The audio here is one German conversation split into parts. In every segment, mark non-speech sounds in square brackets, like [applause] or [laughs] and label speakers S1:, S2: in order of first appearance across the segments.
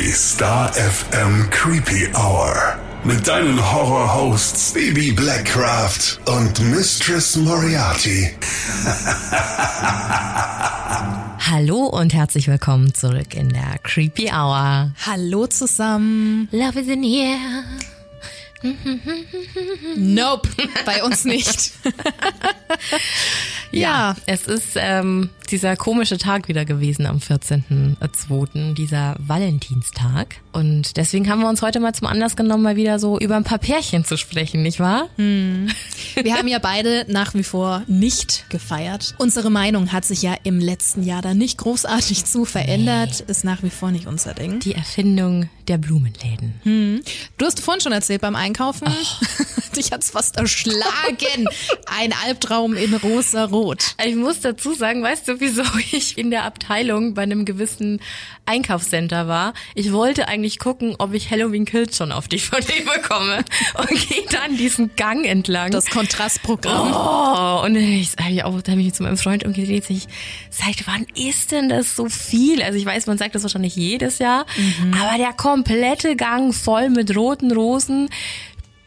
S1: Die Star FM Creepy Hour. Mit deinen Horror-Hosts Baby Blackcraft und Mistress Moriarty. [laughs]
S2: Hallo und herzlich willkommen zurück in der Creepy Hour.
S3: Hallo zusammen.
S2: Love is in here. [laughs]
S3: Nope, bei uns nicht. [laughs]
S2: Ja, es ist ähm, dieser komische Tag wieder gewesen am 14.02., dieser Valentinstag. Und deswegen haben wir uns heute mal zum Anlass genommen, mal wieder so über ein paar Pärchen zu sprechen, nicht wahr?
S3: Wir haben ja beide nach wie vor nicht gefeiert. Unsere Meinung hat sich ja im letzten Jahr da nicht großartig zu verändert, ist nach wie vor nicht unser Ding.
S2: Die Erfindung der Blumenläden.
S3: Du hast vorhin schon erzählt beim Einkaufen. [laughs] Dich hat's fast erschlagen. Ein Albtraum in rosa-rot.
S2: Ich muss dazu sagen, weißt du, wieso [laughs] ich in der Abteilung bei einem gewissen Einkaufscenter war? Ich wollte eigentlich gucken, ob ich Halloween Kills schon auf DVD [laughs] bekomme und gehe dann diesen Gang entlang.
S3: Das Kontrastprogramm.
S2: Oh, und ich sage auch, da habe ich zu meinem Freund umgedreht, ich, seit wann ist denn das so viel? Also ich weiß, man sagt das wahrscheinlich jedes Jahr, aber der komplette Gang voll mit roten Rosen,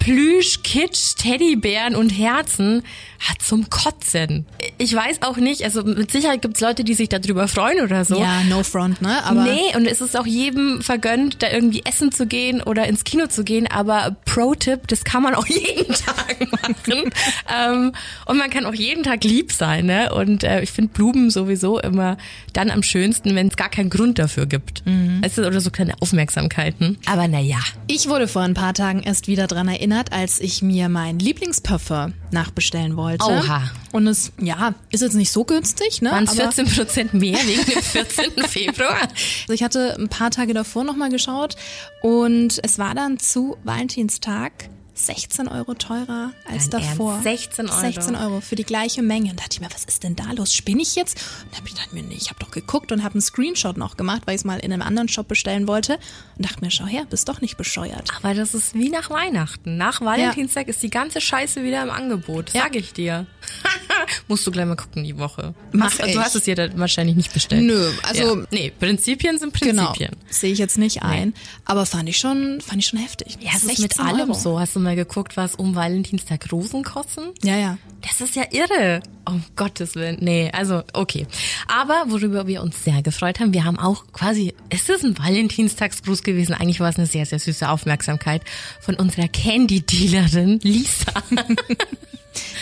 S2: Plüsch, Kitsch, Teddybären und Herzen hat zum Kotzen. Ich weiß auch nicht, also mit Sicherheit gibt's Leute, die sich darüber freuen oder so.
S3: Ja, no front, ne? Aber
S2: nee, und es ist auch jedem vergönnt, da irgendwie essen zu gehen oder ins Kino zu gehen, aber Pro-Tipp, das kann man auch [laughs] jeden Tag machen. ähm, und man kann auch jeden Tag lieb sein, ne? Und äh, ich finde Blumen sowieso immer dann am schönsten, wenn es gar keinen Grund dafür gibt. Weißt du, oder so kleine Aufmerksamkeiten. Aber naja.
S3: ich wurde vor ein paar Tagen erst wieder dran erinnert, als ich mir mein Lieblingsparfum nachbestellen wollte.
S2: Oha.
S3: Und es, ja, ist jetzt nicht so günstig, ne?
S2: Waren es
S3: Aber-
S2: 14 Prozent mehr wegen dem 14. [laughs] Februar?
S3: Also ich hatte ein paar Tage davor nochmal geschaut und es war dann zu Valentinstag 16 Euro teurer als
S2: Dein
S3: davor.
S2: Ernst? 16 Euro?
S3: 16 Euro für die gleiche Menge. Und da dachte ich mir, was ist denn da los? Spinne ich jetzt? Und dann habe ich gedacht mir, nee, ich habe doch geguckt und habe einen Screenshot noch gemacht, weil ich es mal in einem anderen Shop bestellen wollte. Und dachte mir, schau her, bist doch nicht bescheuert.
S2: Aber das ist wie nach Weihnachten. Nach Valentinstag ist die ganze Scheiße wieder im Angebot.
S3: Ja.
S2: Sag ich dir. [laughs] Musst du gleich mal gucken die Woche.
S3: Mach
S2: Hast-
S3: ich.
S2: Du hast es dir dann wahrscheinlich nicht bestellt.
S3: Nö, also-
S2: Ja. Nee, Prinzipien sind
S3: Genau,
S2: Prinzipien.
S3: sehe ich jetzt nicht ein. Aber fand ich schon, fand ich schon heftig.
S2: Ja, es ist mit
S3: 16
S2: allem
S3: Euro.
S2: so. Hast du mal geguckt, was um Valentinstag Rosen kosten?
S3: Ja, ja.
S2: Das ist ja irre. Um Gottes Willen. Nee, also okay. Aber worüber wir uns sehr gefreut haben, wir haben auch quasi, es ist ein Valentinstagsgruß gewesen. Eigentlich war es eine sehr, sehr süße Aufmerksamkeit von unserer Candy-Dealerin Lisa. [laughs]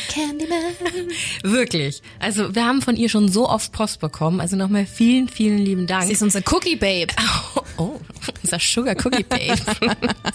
S3: Candyman. [laughs]
S2: Wirklich. Also wir haben von ihr schon so oft Post bekommen. Also nochmal vielen, vielen lieben Dank.
S3: Sie ist unser Cookie Babe.
S2: Oh, [laughs] oh, unser Sugar Cookie Babe. [laughs]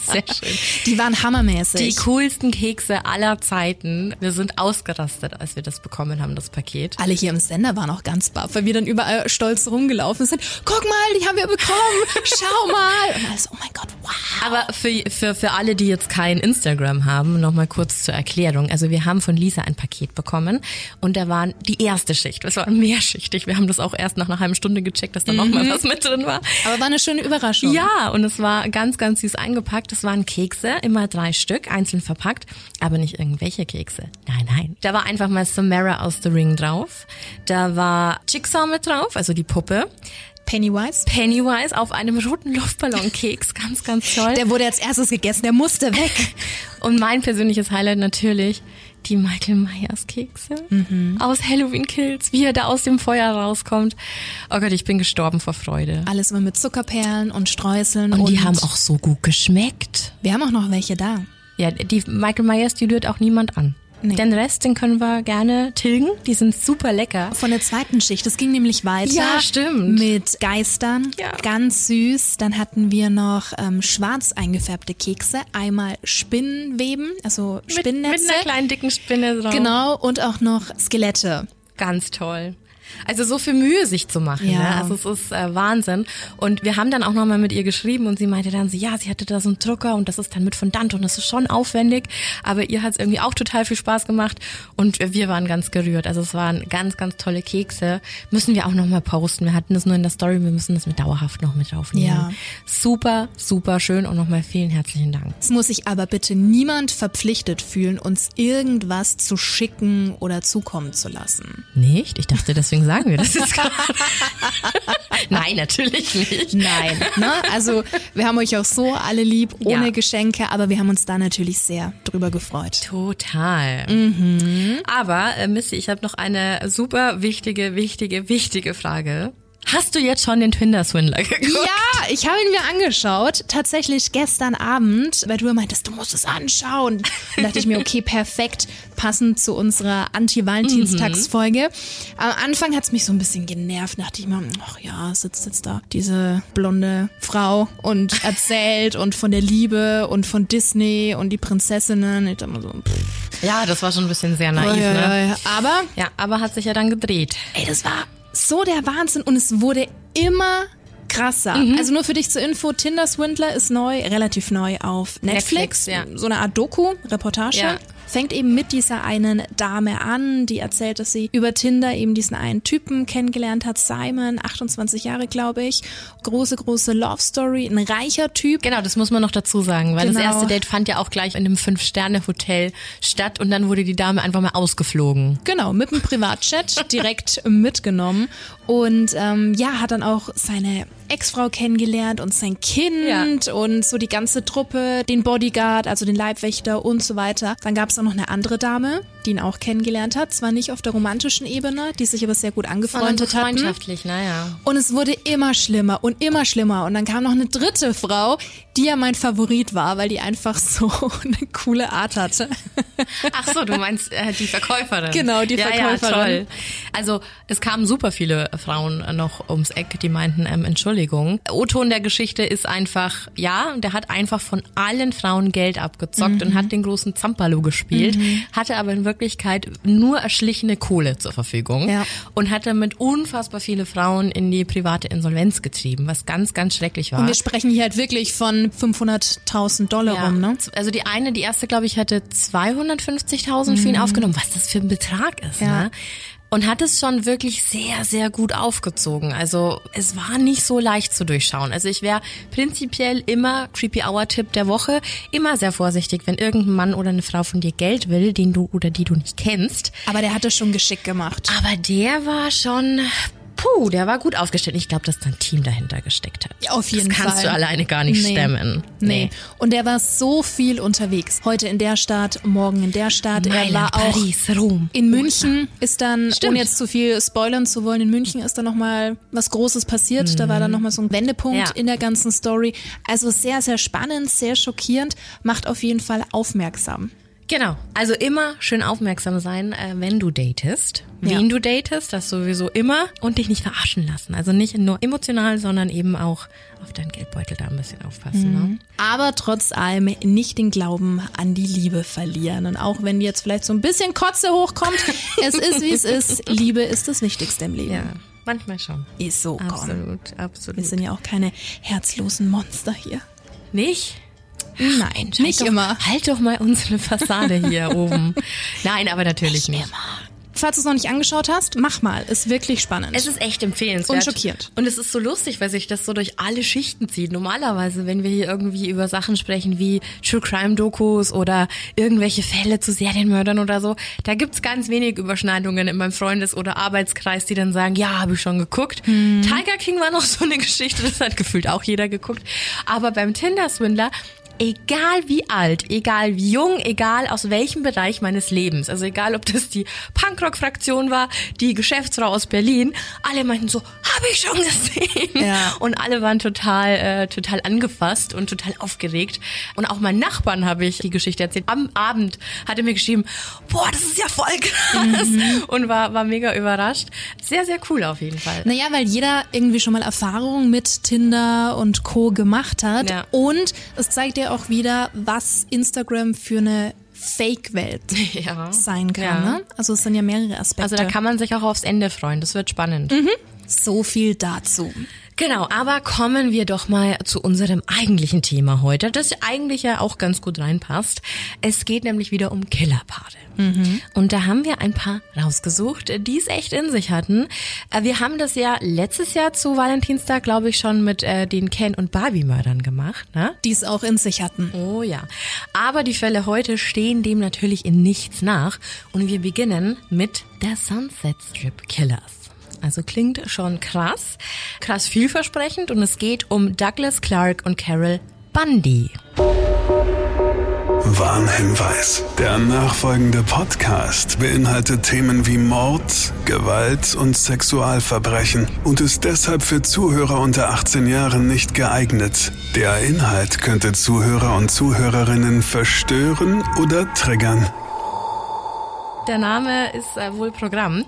S2: Sehr schön.
S3: Die waren hammermäßig.
S2: Die coolsten Kekse aller Zeiten. Wir sind ausgerastet, als wir das bekommen haben, das Paket.
S3: Alle hier im Sender waren auch ganz baff, weil wir dann überall stolz rumgelaufen sind. Guck mal, die haben wir bekommen. Schau mal. Und alles, oh mein Gott, wow.
S2: Aber für, für, für alle, die jetzt kein Instagram haben, nochmal kurz zur Erklärung. Also wir haben von Lisa ein Paket bekommen und da waren die erste Schicht. Es war mehrschichtig. Wir haben das auch erst nach einer halben Stunde gecheckt, dass da noch mal was mit drin war.
S3: Aber war eine schöne Überraschung.
S2: Ja, und es war ganz, ganz süß eingepackt. Es waren Kekse, immer drei Stück, einzeln verpackt, aber nicht irgendwelche Kekse. Nein, nein. Da war einfach mal Samara aus The Ring drauf. Da war Jigsaw mit drauf, also die Puppe.
S3: Pennywise.
S2: Pennywise auf einem roten Luftballonkeks, ganz, ganz toll.
S3: Der wurde als erstes gegessen, der musste weg.
S2: Und mein persönliches Highlight natürlich die Michael Myers Kekse aus Halloween Kills, wie er da aus dem Feuer rauskommt. Oh Gott, ich bin gestorben vor Freude.
S3: Alles immer mit Zuckerperlen und Streuseln.
S2: Und die haben auch so gut geschmeckt.
S3: Wir haben auch noch welche da.
S2: Ja, die Michael Myers, die rührt auch niemand an.
S3: Nee.
S2: Den Rest, den können wir gerne tilgen. Die sind super lecker.
S3: Von der zweiten Schicht. Das ging nämlich weiter.
S2: Ja, stimmt.
S3: Mit Geistern.
S2: Ja.
S3: Ganz süß. Dann hatten wir noch ähm, schwarz eingefärbte Kekse. Einmal Spinnenweben, also
S2: Mit,
S3: Spinnennetze.
S2: mit einer kleinen dicken Spinne drauf.
S3: Genau. Und auch noch Skelette.
S2: Ganz toll. Also so viel Mühe sich zu machen.
S3: Ja.
S2: Ne? Also es ist äh, Wahnsinn. Und wir haben dann auch nochmal mit ihr geschrieben und sie meinte dann so, ja, sie hatte da so einen Drucker und das ist dann mit Fondant und das ist schon aufwendig. Aber ihr hat es irgendwie auch total viel Spaß gemacht und wir waren ganz gerührt. Also es waren ganz, ganz tolle Kekse. Müssen wir auch nochmal posten. Wir hatten das nur in der Story, wir müssen das mit dauerhaft noch mit aufnehmen.
S3: Ja.
S2: Super, super schön und nochmal vielen herzlichen Dank.
S3: Es muss sich aber bitte niemand verpflichtet fühlen, uns irgendwas zu schicken oder zukommen zu lassen.
S2: Nicht? Ich dachte, deswegen deswegen sagen wir das jetzt gerade. [laughs] Nein, natürlich nicht.
S3: Nein, ne? Also wir haben euch auch so alle lieb, ohne
S2: Ja.
S3: Geschenke, aber wir haben uns da natürlich sehr drüber gefreut.
S2: Total. Aber, äh, Missy, ich habe noch eine super wichtige, wichtige, wichtige Frage. Hast du jetzt schon den Tinder-Swindler geguckt?
S3: Ja, ich habe ihn mir angeschaut, tatsächlich gestern Abend, weil du meintest, du musst es anschauen. Und dachte ich mir, okay, perfekt, passend zu unserer Anti-Valentinstagsfolge. Am Anfang hat's mich so ein bisschen genervt, dachte ich mir, ach ja, sitzt jetzt da diese blonde Frau und erzählt und von der Liebe und von Disney und die Prinzessinnen. Ich dachte mir so, pff,
S2: Ja, das war schon ein bisschen sehr naiv,
S3: ja,
S2: ne?
S3: ja, ja. Aber
S2: Ja, aber hat sich ja dann gedreht.
S3: Ey, das war so der Wahnsinn und es wurde immer krasser.
S2: Mhm.
S3: Also nur für dich zur Info, Tinder Swindler ist neu, relativ neu auf Netflix.
S2: Netflix, ja.
S3: So eine Art Doku, Reportage.
S2: Ja.
S3: Fängt eben mit dieser einen Dame an, die erzählt, dass sie über Tinder eben diesen einen Typen kennengelernt hat, Simon, 28 Jahre, glaube ich. Große, große Love Story, ein reicher Typ.
S2: Genau, das muss man noch dazu sagen, weil
S3: Genau.
S2: das erste Date fand ja auch gleich in einem Fünf-Sterne-Hotel statt und dann wurde die Dame einfach mal ausgeflogen.
S3: Genau, mit dem Privatchat direkt [laughs] mitgenommen. Und ähm, ja, hat dann auch seine Ex-Frau kennengelernt und sein Kind und so die ganze Truppe, den Bodyguard, also den Leibwächter und so weiter. Dann gab es auch noch eine andere Dame, die ihn auch kennengelernt hat. Zwar nicht auf der romantischen Ebene, die sich aber sehr gut angefreundet hatten.
S2: freundschaftlich, naja.
S3: Und es wurde immer schlimmer und immer schlimmer. Und dann kam noch eine dritte Frau, die ja mein Favorit war, weil die einfach [laughs] so eine coole Art hatte.
S2: Ach so, du meinst äh, die Verkäuferin.
S3: Genau, die
S2: ja,
S3: Verkäuferin.
S2: Ja, toll. Also es kamen super viele Frauen noch ums Eck, die meinten, ähm, Entschuldigung. O-Ton der Geschichte ist einfach, ja, der hat einfach von allen Frauen Geld abgezockt und hat den großen Zampalo gespielt, hatte aber in Wirklichkeit nur erschlichene Kohle zur Verfügung
S3: Ja.
S2: und hat damit unfassbar viele Frauen in die private Insolvenz getrieben, was ganz, ganz schrecklich war.
S3: Und wir sprechen hier halt wirklich von 500.000 Dollar rum, ne?
S2: Also die eine, die erste, glaube ich, hatte 250.000 für ihn aufgenommen, was das für ein Betrag ist.
S3: Ja.
S2: Ne? Und hat es schon wirklich sehr, sehr gut aufgezogen. Also es war nicht so leicht zu durchschauen. Also ich wäre prinzipiell immer Creepy Hour Tipp der Woche, immer sehr vorsichtig, wenn irgendein Mann oder eine Frau von dir Geld will, den du oder die du nicht kennst.
S3: Aber der hat es schon geschickt gemacht.
S2: Aber der war schon, puh, der war gut aufgestellt. Ich glaube, dass da ein Team dahinter gesteckt hat.
S3: Ja, auf jeden
S2: das kannst
S3: Fall.
S2: du alleine gar nicht
S3: Nee.
S2: stemmen.
S3: Nee. Und der war so viel unterwegs. Heute in der Stadt, morgen in der Stadt. er
S2: Mailand,
S3: war auch
S2: Paris, Rom.
S3: in München ist dann,
S2: Stimmt.
S3: ohne jetzt zu viel spoilern zu wollen, in München ist dann nochmal was Großes passiert. Da war dann nochmal so ein Wendepunkt
S2: Mhm. Ja.
S3: in der ganzen Story. Also sehr, sehr spannend, sehr schockierend, macht auf jeden Fall aufmerksam.
S2: Genau. Also immer schön aufmerksam sein, äh, wenn du datest.
S3: Ja.
S2: Wen du datest, das sowieso immer. Und dich nicht verarschen lassen. Also nicht nur emotional, sondern eben auch auf deinen Geldbeutel da ein bisschen aufpassen. Ne?
S3: Aber trotz allem nicht den Glauben an die Liebe verlieren. Und auch wenn jetzt vielleicht so ein bisschen Kotze hochkommt, [laughs] es ist wie es ist. Liebe ist das Wichtigste im Leben.
S2: Ja, manchmal schon.
S3: Ist so, komm.
S2: Absolut, absolut.
S3: Wir sind ja auch keine herzlosen Monster hier.
S2: nicht?
S3: Nein, nicht
S2: halt doch,
S3: immer.
S2: Halt doch mal unsere Fassade hier [laughs] oben. Nein, aber natürlich nicht.
S3: Falls du es noch nicht angeschaut hast, mach mal. Ist wirklich spannend.
S2: Es ist echt empfehlenswert.
S3: Und schockiert.
S2: Und es ist so lustig, weil sich das so durch alle Schichten zieht. Normalerweise, wenn wir hier irgendwie über Sachen sprechen wie True Crime Dokus oder irgendwelche Fälle zu Serienmördern oder so, da gibt's ganz wenig Überschneidungen in meinem Freundes- oder Arbeitskreis, die dann sagen, ja, habe ich schon geguckt. Tiger King war noch so eine Geschichte, das hat gefühlt auch jeder geguckt. Aber beim Tinder-Swindler egal wie alt, egal wie jung, egal aus welchem Bereich meines Lebens, also egal ob das die Punkrock-Fraktion war, die Geschäftsfrau aus Berlin, alle meinten so, habe ich schon gesehen.
S3: Ja.
S2: Und alle waren total, äh, total angefasst und total aufgeregt. Und auch meinen Nachbarn habe ich die Geschichte erzählt. Am Abend hat er mir geschrieben, boah, das ist ja voll krass. Und war, war mega überrascht. Sehr, sehr cool auf jeden Fall.
S3: Naja, weil jeder irgendwie schon mal Erfahrungen mit Tinder und Co. gemacht hat.
S2: Ja.
S3: Und es zeigt dir auch wieder, was Instagram für eine Fake-Welt [laughs]
S2: Ja.
S3: sein kann.
S2: Ja.
S3: Ne? Also es sind ja mehrere Aspekte.
S2: Also da kann man sich auch aufs Ende freuen. Das wird spannend.
S3: so viel dazu.
S2: Genau, aber kommen wir doch mal zu unserem eigentlichen Thema heute, das eigentlich ja auch ganz gut reinpasst. Es geht nämlich wieder um Killerpaare. Und da haben wir ein paar rausgesucht, die es echt in sich hatten. Äh, Wir haben das ja letztes Jahr zu Valentinstag, glaube ich, schon mit äh, den Ken- und Barbie-Mördern gemacht. Ne?
S3: Die es auch in sich hatten.
S2: Oh ja. Aber die Fälle heute stehen dem natürlich in nichts nach. Und wir beginnen mit der Sunset Strip Killers. Also klingt schon krass, krass vielversprechend und es geht um Douglas Clark und Carol Bundy.
S1: Warnhinweis. Der nachfolgende Podcast beinhaltet Themen wie Mord, Gewalt und Sexualverbrechen und ist deshalb für Zuhörer unter 18 Jahren nicht geeignet. Der Inhalt könnte Zuhörer und Zuhörerinnen verstören oder triggern.
S2: Der Name ist äh, wohl Programm.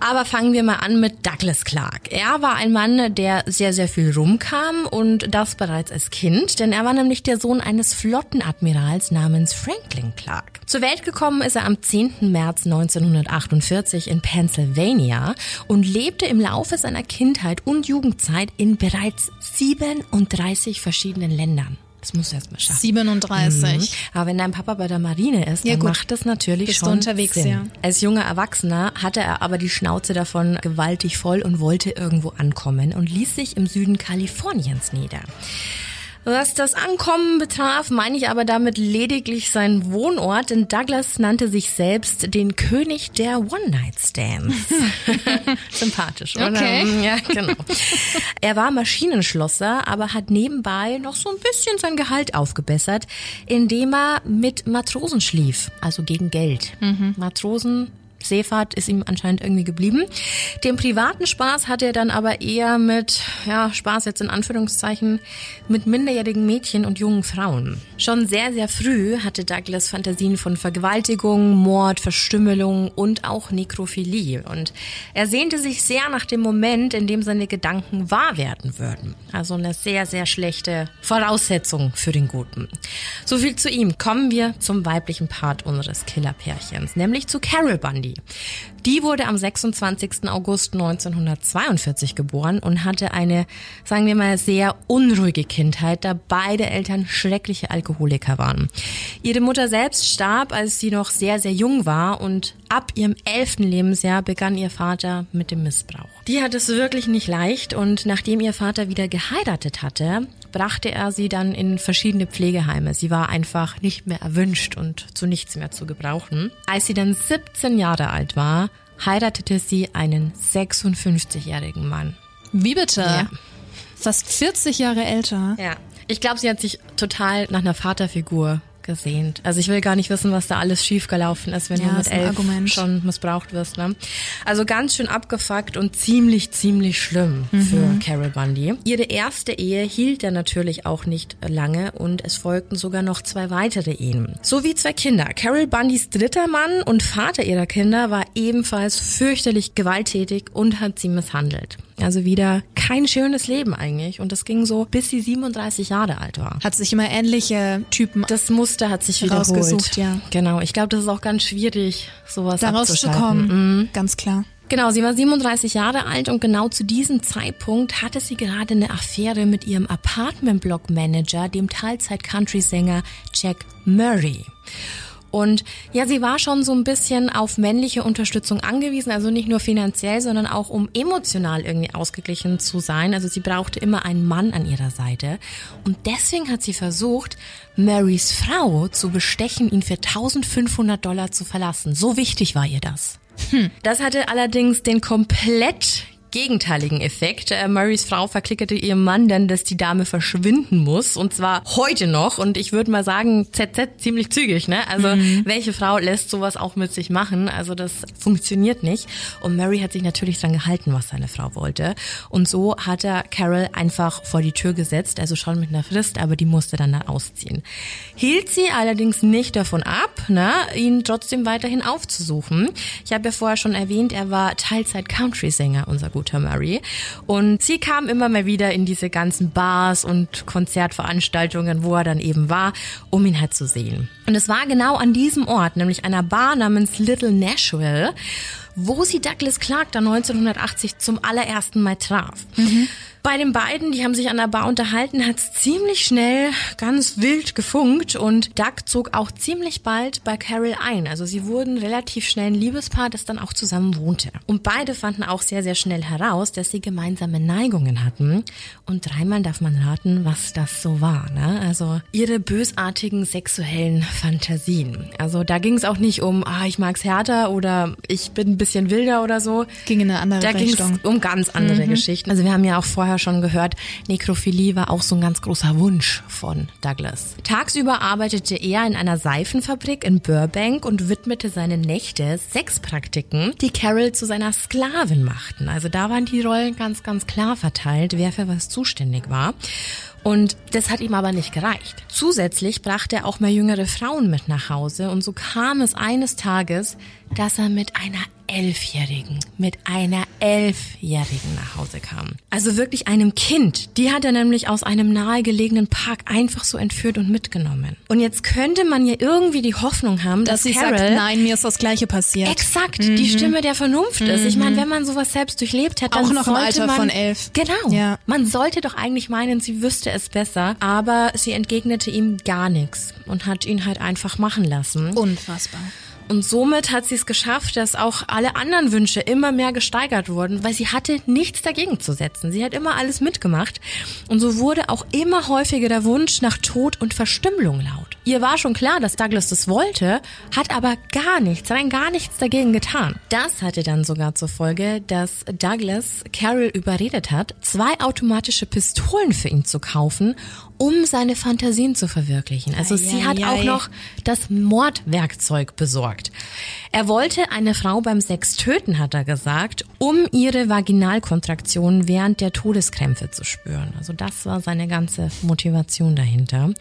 S2: Aber fangen wir mal an mit Douglas Clark. Er war ein Mann, der sehr, sehr viel rumkam und das bereits als Kind, denn er war nämlich der Sohn eines Flottenadmirals namens Franklin Clark. Zur Welt gekommen ist er am 10. März 1948 in Pennsylvania und lebte im Laufe seiner Kindheit und Jugendzeit in bereits 37 verschiedenen Ländern. Das musst du erst mal schaffen.
S3: 37.
S2: Mhm. Aber wenn dein Papa bei der Marine ist,
S3: Ja,
S2: dann
S3: gut.
S2: macht das natürlich
S3: Bist du
S2: schon
S3: unterwegs,
S2: Sinn.
S3: ja.
S2: Als junger Erwachsener hatte er aber die Schnauze davon gewaltig voll und wollte irgendwo ankommen und ließ sich im Süden Kaliforniens nieder. Was das Ankommen betraf, meine ich aber damit lediglich seinen Wohnort, denn Douglas nannte sich selbst den König der One-Night-Stands. [laughs] Sympathisch, oder?
S3: Okay.
S2: Ja, genau. Er war Maschinenschlosser, aber hat nebenbei noch so ein bisschen sein Gehalt aufgebessert, indem er mit Matrosen schlief, also gegen Geld. Matrosen Seefahrt ist ihm anscheinend irgendwie geblieben. Den privaten Spaß hat er dann aber eher mit, ja, Spaß jetzt in Anführungszeichen, mit minderjährigen Mädchen und jungen Frauen. Schon sehr, sehr früh hatte Douglas Fantasien von Vergewaltigung, Mord, Verstümmelung und auch Nekrophilie. Und er sehnte sich sehr nach dem Moment, in dem seine Gedanken wahr werden würden. Also eine sehr, sehr schlechte Voraussetzung für den Guten. So viel zu ihm. Kommen wir zum weiblichen Part unseres Killerpärchens, nämlich zu Carol Bundy. Die wurde am 26. August 1942 geboren und hatte eine, sagen wir mal, sehr unruhige Kindheit, da beide Eltern schreckliche Alkoholiker waren. Ihre Mutter selbst starb, als sie noch sehr, sehr jung war und ab ihrem elften Lebensjahr begann ihr Vater mit dem Missbrauch. Die hat es wirklich nicht leicht und nachdem ihr Vater wieder geheiratet hatte, brachte er sie dann in verschiedene Pflegeheime. Sie war einfach nicht mehr erwünscht und zu nichts mehr zu gebrauchen. Als sie dann 17 Jahre alt war, heiratete sie einen 56-jährigen Mann.
S3: Wie bitte?
S2: Ja.
S3: Fast 40 Jahre älter.
S2: Ja. Ich glaube, sie hat sich total nach einer Vaterfigur gesehnt. Also ich will gar nicht wissen, was da alles schiefgelaufen ist, wenn
S3: Ja,
S2: du mit elf
S3: Argument.
S2: schon missbraucht wirst. Ne? Also ganz schön abgefuckt und ziemlich, ziemlich schlimm
S3: Mhm.
S2: für Carol Bundy. Ihre erste Ehe hielt er natürlich auch nicht lange und es folgten sogar noch zwei weitere Ehen. Sowie zwei Kinder. Carol Bundys dritter Mann und Vater ihrer Kinder war ebenfalls fürchterlich gewalttätig und hat sie misshandelt. Also wieder kein schönes Leben eigentlich. Und das ging so, bis sie 37 Jahre alt war.
S3: Hat sich immer ähnliche Typen
S2: Das Muster hat sich wiederholt.
S3: Rausgesucht, ja.
S2: Genau. Ich glaube, das ist auch ganz schwierig, sowas
S3: da
S2: abzuschalten.
S3: rauszukommen. Ganz klar.
S2: Genau, sie war 37 Jahre alt und genau zu diesem Zeitpunkt hatte sie gerade eine Affäre mit ihrem Apartment-Block-Manager, dem Teilzeit-Country-Sänger Jack Murray. Und ja, sie war schon so ein bisschen auf männliche Unterstützung angewiesen, also nicht nur finanziell, sondern auch um emotional irgendwie ausgeglichen zu sein. Also sie brauchte immer einen Mann an ihrer Seite. Und deswegen hat sie versucht, Marys Frau zu bestechen, ihn für 1500 Dollar zu verlassen. So wichtig war ihr das. Das hatte allerdings den komplett gegenteiligen Effekt. Äh, Murrays Frau verklickerte ihrem Mann dann, dass die Dame verschwinden muss und zwar heute noch und ich würde mal sagen ZZ ziemlich zügig, ne? Also welche Frau lässt sowas auch mit sich machen? Also das funktioniert nicht und Murray hat sich natürlich dran gehalten, was seine Frau wollte und so hat er Carol einfach vor die Tür gesetzt, also schon mit einer Frist, aber die musste dann da ausziehen. Hielt sie allerdings nicht davon ab, ne, ihn trotzdem weiterhin aufzusuchen. Ich habe ja vorher schon erwähnt, er war Teilzeit-Country-Sänger, unser guter Murray. Und sie kam immer mal wieder in diese ganzen Bars und Konzertveranstaltungen, wo er dann eben war, um ihn halt zu sehen. Und es war genau an diesem Ort, nämlich einer Bar namens Little Nashville, wo sie Douglas Clark dann 1980 zum allerersten Mal traf. Bei den beiden, die haben sich an der Bar unterhalten, hat's ziemlich schnell ganz wild gefunkt und Doug zog auch ziemlich bald bei Carol ein. Also sie wurden relativ schnell ein Liebespaar, das dann auch zusammen wohnte. Und beide fanden auch sehr, sehr schnell heraus, dass sie gemeinsame Neigungen hatten. Und dreimal darf man raten, was das so war. Ne? Also ihre bösartigen sexuellen Fantasien. Also da ging es auch nicht um, ah, ich mag's härter oder ich bin ein bisschen wilder oder so.
S3: Ging in eine andere
S2: da ging es
S3: Richtung.
S2: um ganz andere
S3: Mhm.
S2: Geschichten. Also wir haben ja auch vorher schon gehört, Nekrophilie war auch so ein ganz großer Wunsch von Douglas. Tagsüber arbeitete er in einer Seifenfabrik in Burbank und widmete seine Nächte Sexpraktiken, die Carol zu seiner Sklavin machten. Also da waren die Rollen ganz, ganz klar verteilt, wer für was zuständig war. Und das hat ihm aber nicht gereicht. Zusätzlich brachte er auch mal jüngere Frauen mit nach Hause und so kam es eines Tages, dass er mit einer Elfjährigen, mit einer Elfjährigen nach Hause kam. Also wirklich einem Kind. Die hat er nämlich aus einem nahegelegenen Park einfach so entführt und mitgenommen. Und jetzt könnte man ja irgendwie die Hoffnung haben,
S3: Dass
S2: dass,
S3: sie
S2: Carol
S3: sagt, nein, mir ist das Gleiche passiert.
S2: Exakt, die Stimme der Vernunft ist. Ich meine, wenn man sowas selbst durchlebt hat, dann
S3: Mhm. Auch noch im Alter
S2: man,
S3: von elf.
S2: Genau.
S3: Ja.
S2: Man sollte doch eigentlich meinen, sie wüsste es besser, aber sie entgegnete ihm gar nichts und hat ihn halt einfach machen lassen.
S3: Unfassbar.
S2: Und somit hat sie es geschafft, dass auch alle anderen Wünsche immer mehr gesteigert wurden, weil sie hatte nichts dagegen zu setzen. Sie hat immer alles mitgemacht. Und so wurde auch immer häufiger der Wunsch nach Tod und Verstümmelung laut. Ihr war schon klar, dass Douglas das wollte, hat aber gar nichts, rein gar nichts dagegen getan. Das hatte dann sogar zur Folge, dass Douglas Carol überredet hat, zwei automatische Pistolen für ihn zu kaufen, um seine Fantasien zu verwirklichen. Also sie hat auch
S3: Eieiei.
S2: noch das Mordwerkzeug besorgt. Er wollte eine Frau beim Sex töten, hat er gesagt, um ihre Vaginalkontraktionen während der Todeskrämpfe zu spüren. Also das war seine ganze Motivation dahinter.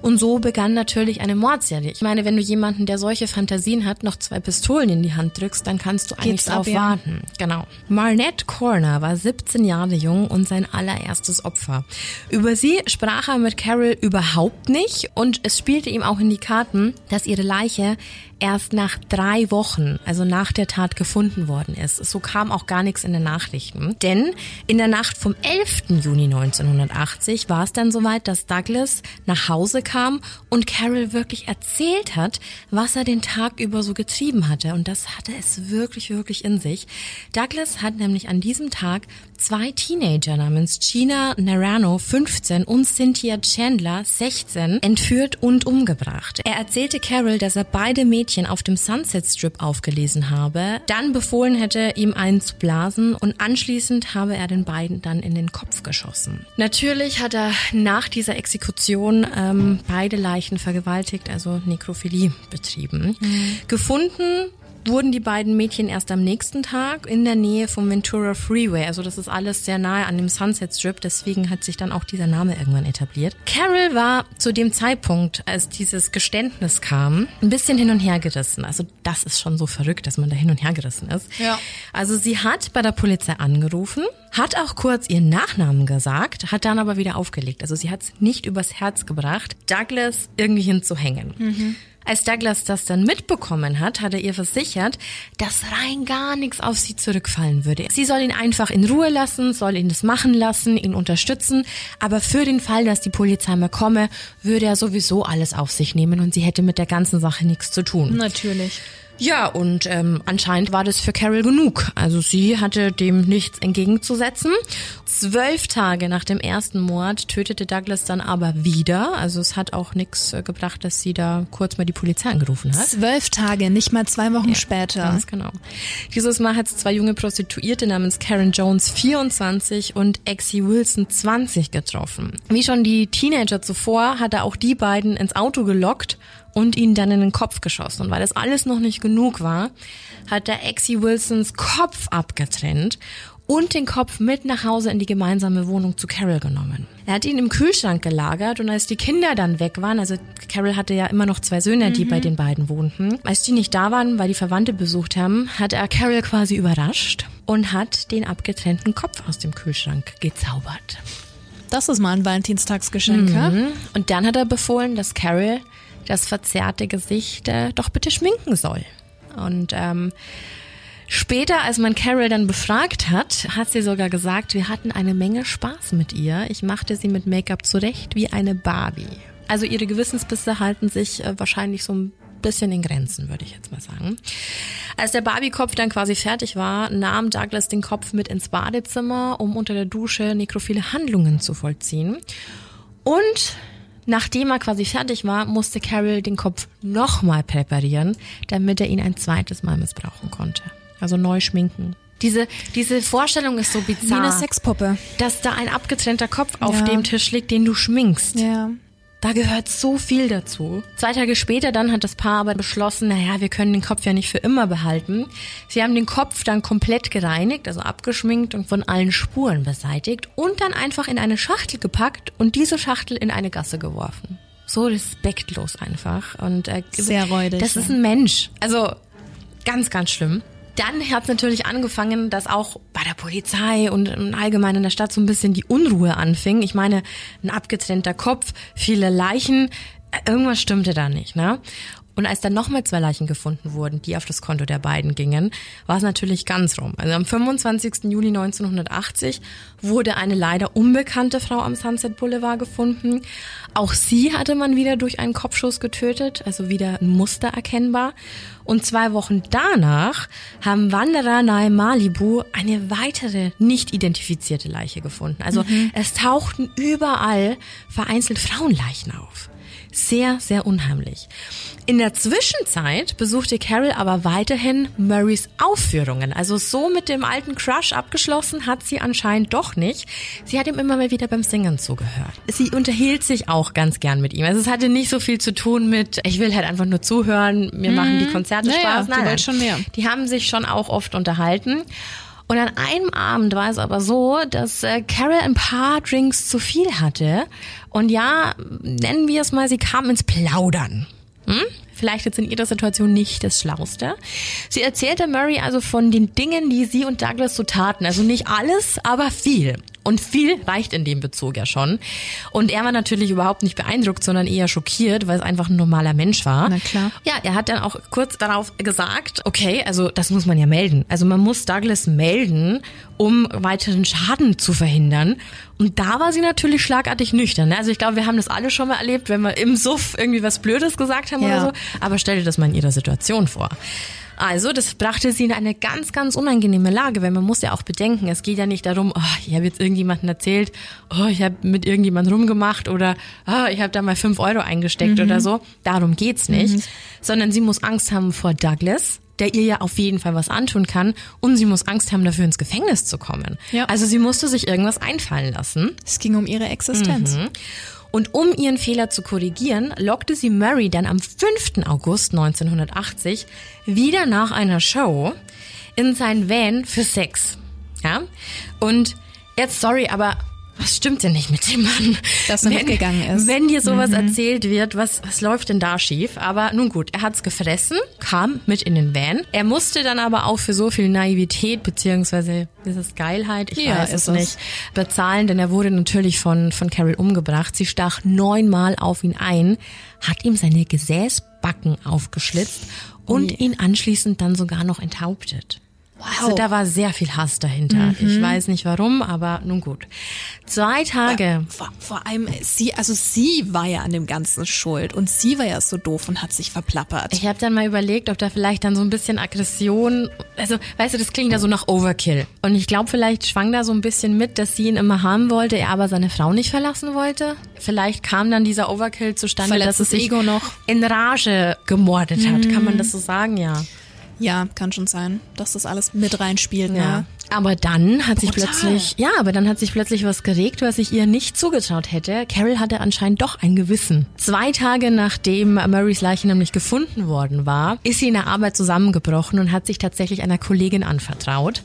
S2: Und so begann natürlich eine Mordserie. Ich meine, wenn du jemanden, der solche Fantasien hat, noch zwei Pistolen in die Hand drückst, dann kannst du eigentlich
S3: Geht's ab,
S2: drauf
S3: ja.
S2: warten. Genau. Marnette Corner war 17 Jahre jung und sein allererstes Opfer. Über sie sprach er mit Carol überhaupt nicht. Und es spielte ihm auch in die Karten, dass ihre Leiche erst nach drei Wochen, also nach der Tat, gefunden worden ist. So kam auch gar nichts in den Nachrichten. Denn in der Nacht vom 11. Juni 1980 war es dann soweit, dass Douglas nach Hause kam und Carol wirklich erzählt hat, was er den Tag über so getrieben hatte. Und das hatte es wirklich, wirklich in sich. Douglas hat nämlich an diesem Tag zwei Teenager namens Gina Narano, 15, und Cynthia Chandler, 16, entführt und umgebracht. Er erzählte Carol, dass er beide Mädchen auf dem Sunset Strip aufgelesen habe, dann befohlen hätte, ihm einen zu blasen und anschließend habe er den beiden dann in den Kopf geschossen. Natürlich hat er nach dieser Exekution ähm, beide Leichen vergewaltigt, also Nekrophilie betrieben. Gefunden wurden die beiden Mädchen erst am nächsten Tag in der Nähe vom Ventura Freeway. Also das ist alles sehr nahe an dem Sunset Strip, deswegen hat sich dann auch dieser Name irgendwann etabliert. Carol war zu dem Zeitpunkt, als dieses Geständnis kam, ein bisschen hin und her gerissen. Also das ist schon so verrückt, dass man da hin und her gerissen ist.
S3: Ja.
S2: Also sie hat bei der Polizei angerufen, hat auch kurz ihren Nachnamen gesagt, hat dann aber wieder aufgelegt. Also sie hat es nicht übers Herz gebracht, Douglas irgendwie hinzuhängen. Als Douglas das dann mitbekommen hat, hat er ihr versichert, dass rein gar nichts auf sie zurückfallen würde. Sie soll ihn einfach in Ruhe lassen, soll ihn das machen lassen, ihn unterstützen, aber für den Fall, dass die Polizei mal komme, würde er sowieso alles auf sich nehmen und sie hätte mit der ganzen Sache nichts zu tun.
S3: Natürlich.
S2: Ja, und ähm, anscheinend war das für Carol genug. Also sie hatte dem nichts entgegenzusetzen. Zwölf Tage nach dem ersten Mord tötete Douglas dann aber wieder. Also es hat auch nichts äh, gebracht, dass sie da kurz mal die Polizei angerufen hat.
S3: Zwölf Tage, nicht mal zwei Wochen später.
S2: Ganz genau. Dieses Mal hat es zwei junge Prostituierte namens Karen Jones 24 und Exie Wilson 20 getroffen. Wie schon die Teenager zuvor hat er auch die beiden ins Auto gelockt und ihnen dann in den Kopf geschossen. Und weil das alles noch nicht genug war, hat er Exie Wilsons Kopf abgetrennt und den Kopf mit nach Hause in die gemeinsame Wohnung zu Carol genommen. Er hat ihn im Kühlschrank gelagert und als die Kinder dann weg waren, also Carol hatte ja immer noch zwei Söhne, die bei den beiden wohnten, als die nicht da waren, weil die Verwandte besucht haben, hat er Carol quasi überrascht und hat den abgetrennten Kopf aus dem Kühlschrank gezaubert.
S3: Das ist mal ein Valentinstagsgeschenk,
S2: Mhm. Und dann hat er befohlen, dass Carol das verzerrte Gesicht äh, doch bitte schminken soll. Und ähm, später, als man Carol dann befragt hat, hat sie sogar gesagt, wir hatten eine Menge Spaß mit ihr. Ich machte sie mit Make-up zurecht wie eine Barbie. Also ihre Gewissensbisse halten sich äh, wahrscheinlich so ein bisschen in Grenzen, würde ich jetzt mal sagen. Als der Barbie-Kopf dann quasi fertig war, nahm Douglas den Kopf mit ins Badezimmer, um unter der Dusche nekrophile Handlungen zu vollziehen. Und nachdem er quasi fertig war, musste Carol den Kopf nochmal präparieren, damit er ihn ein zweites Mal missbrauchen konnte. Also neu schminken. Diese, diese Vorstellung ist so
S3: Wie
S2: bizarr.
S3: eine Sexpuppe.
S2: dass da ein abgetrennter Kopf auf
S3: Ja.
S2: dem Tisch liegt, den du schminkst.
S3: Ja.
S2: Da gehört so viel dazu. Zwei Tage später dann hat das Paar aber beschlossen, naja, wir können den Kopf ja nicht für immer behalten. Sie haben den Kopf dann komplett gereinigt, also abgeschminkt und von allen Spuren beseitigt und dann einfach in eine Schachtel gepackt und diese Schachtel in eine Gasse geworfen. So respektlos einfach. Und äh,
S3: Sehr räudig,
S2: Das ist ein Mensch. Also ganz, ganz schlimm. Dann hat es natürlich angefangen, dass auch bei der Polizei und im Allgemeinen in der Stadt so ein bisschen die Unruhe anfing. Ich meine, ein abgetrennter Kopf, viele Leichen, äh, irgendwas stimmte da nicht, ne? Und als dann nochmal zwei Leichen gefunden wurden, die auf das Konto der beiden gingen, war es natürlich ganz rum. Also am 25. Juli 1980 wurde eine leider unbekannte Frau am Sunset Boulevard gefunden. Auch sie hatte man wieder durch einen Kopfschuss getötet, also wieder ein Muster erkennbar. Und zwei Wochen danach haben Wanderer nahe Malibu eine weitere nicht identifizierte Leiche gefunden. Also es tauchten überall vereinzelt Frauenleichen auf. Sehr, sehr unheimlich. In der Zwischenzeit besuchte Carol aber weiterhin Murrays Aufführungen. Also so mit dem alten Crush abgeschlossen hat sie anscheinend doch nicht. Sie hat ihm immer mal wieder beim Singen zugehört. Sie unterhielt sich auch ganz gern mit ihm. Also es hatte nicht so viel zu tun mit, ich will halt einfach nur zuhören, mir machen die Konzerte
S3: Naja,
S2: Spaß.
S3: die
S2: Nein, nein.
S3: wollte schon mehr.
S2: Die haben sich schon auch oft unterhalten. Und an einem Abend war es aber so, dass äh, Carol ein paar Drinks zu viel hatte. Und ja, nennen wir es mal, sie kam ins Plaudern. Hm? Vielleicht jetzt in ihrer Situation nicht das Schlauste. Sie erzählte Murray also von den Dingen, die sie und Douglas so taten. Also nicht alles, aber viel. Und viel reicht in dem Bezug ja schon. Und er war natürlich überhaupt nicht beeindruckt, sondern eher schockiert, weil es einfach ein normaler Mensch war.
S3: Na klar.
S2: Ja, er hat dann auch kurz darauf gesagt, okay, also das muss man ja melden. Also man muss Douglas melden, um weiteren Schaden zu verhindern. Und da war sie natürlich schlagartig nüchtern. Ne? Also ich glaube, wir haben das alle schon mal erlebt, wenn wir im Suff irgendwie was Blödes gesagt haben
S3: Ja.
S2: oder so. Aber stell dir das mal in ihrer Situation vor. Also, das brachte sie in eine ganz, ganz unangenehme Lage, weil man muss ja auch bedenken, es geht ja nicht darum, oh, ich habe jetzt irgendjemanden erzählt, oh, ich habe mit irgendjemandem rumgemacht oder oh, ich habe da mal fünf Euro eingesteckt oder so. Darum geht's nicht. Sondern sie muss Angst haben vor Douglas, der ihr ja auf jeden Fall was antun kann und sie muss Angst haben, dafür ins Gefängnis zu kommen.
S3: Ja.
S2: Also sie musste sich irgendwas einfallen lassen.
S3: Es ging um ihre Existenz.
S2: Und um ihren Fehler zu korrigieren, lockte sie Murray dann am 5. August 1980 wieder nach einer Show in sein Van für Sex. Ja? Und jetzt, sorry, aber was stimmt denn nicht mit dem Mann?
S3: Dass er mitgegangen ist.
S2: Wenn dir sowas erzählt wird, was, was läuft denn da schief? Aber nun gut, er hat's gefressen, kam mit in den Van. Er musste dann aber auch für so viel Naivität, beziehungsweise ist es Geilheit, ich
S3: Ja,
S2: weiß es. nicht, bezahlen, denn er wurde natürlich von, von Carol umgebracht. Sie stach neunmal auf ihn ein, hat ihm seine Gesäßbacken aufgeschlitzt und ihn anschließend dann sogar noch enthauptet. Also da war sehr viel Hass dahinter. Ich weiß nicht warum, aber nun gut. Zwei Tage.
S3: Vor, vor allem sie, also sie war ja an dem Ganzen schuld und sie war ja so doof und hat sich verplappert.
S2: Ich habe dann mal überlegt, ob da vielleicht dann so ein bisschen Aggression, also weißt du, das klingt ja so nach Overkill. Und ich glaube, vielleicht schwang da so ein bisschen mit, dass sie ihn immer haben wollte, er aber seine Frau nicht verlassen wollte. Vielleicht kam dann dieser Overkill zustande, dass
S3: Verletztes
S2: es sich
S3: Ego noch.
S2: in Rage gemordet hat. Kann man das so sagen, ja.
S3: Ja, kann schon sein, dass das alles mit reinspielt.
S2: Ja.
S3: Ne?
S2: Aber dann hat sich
S3: Brutal.
S2: plötzlich, ja, aber dann hat sich plötzlich was geregt, was ich ihr nicht zugetraut hätte. Carol hatte anscheinend doch ein Gewissen. Zwei Tage nachdem Murrays Leiche nämlich gefunden worden war, ist sie in der Arbeit zusammengebrochen und hat sich tatsächlich einer Kollegin anvertraut.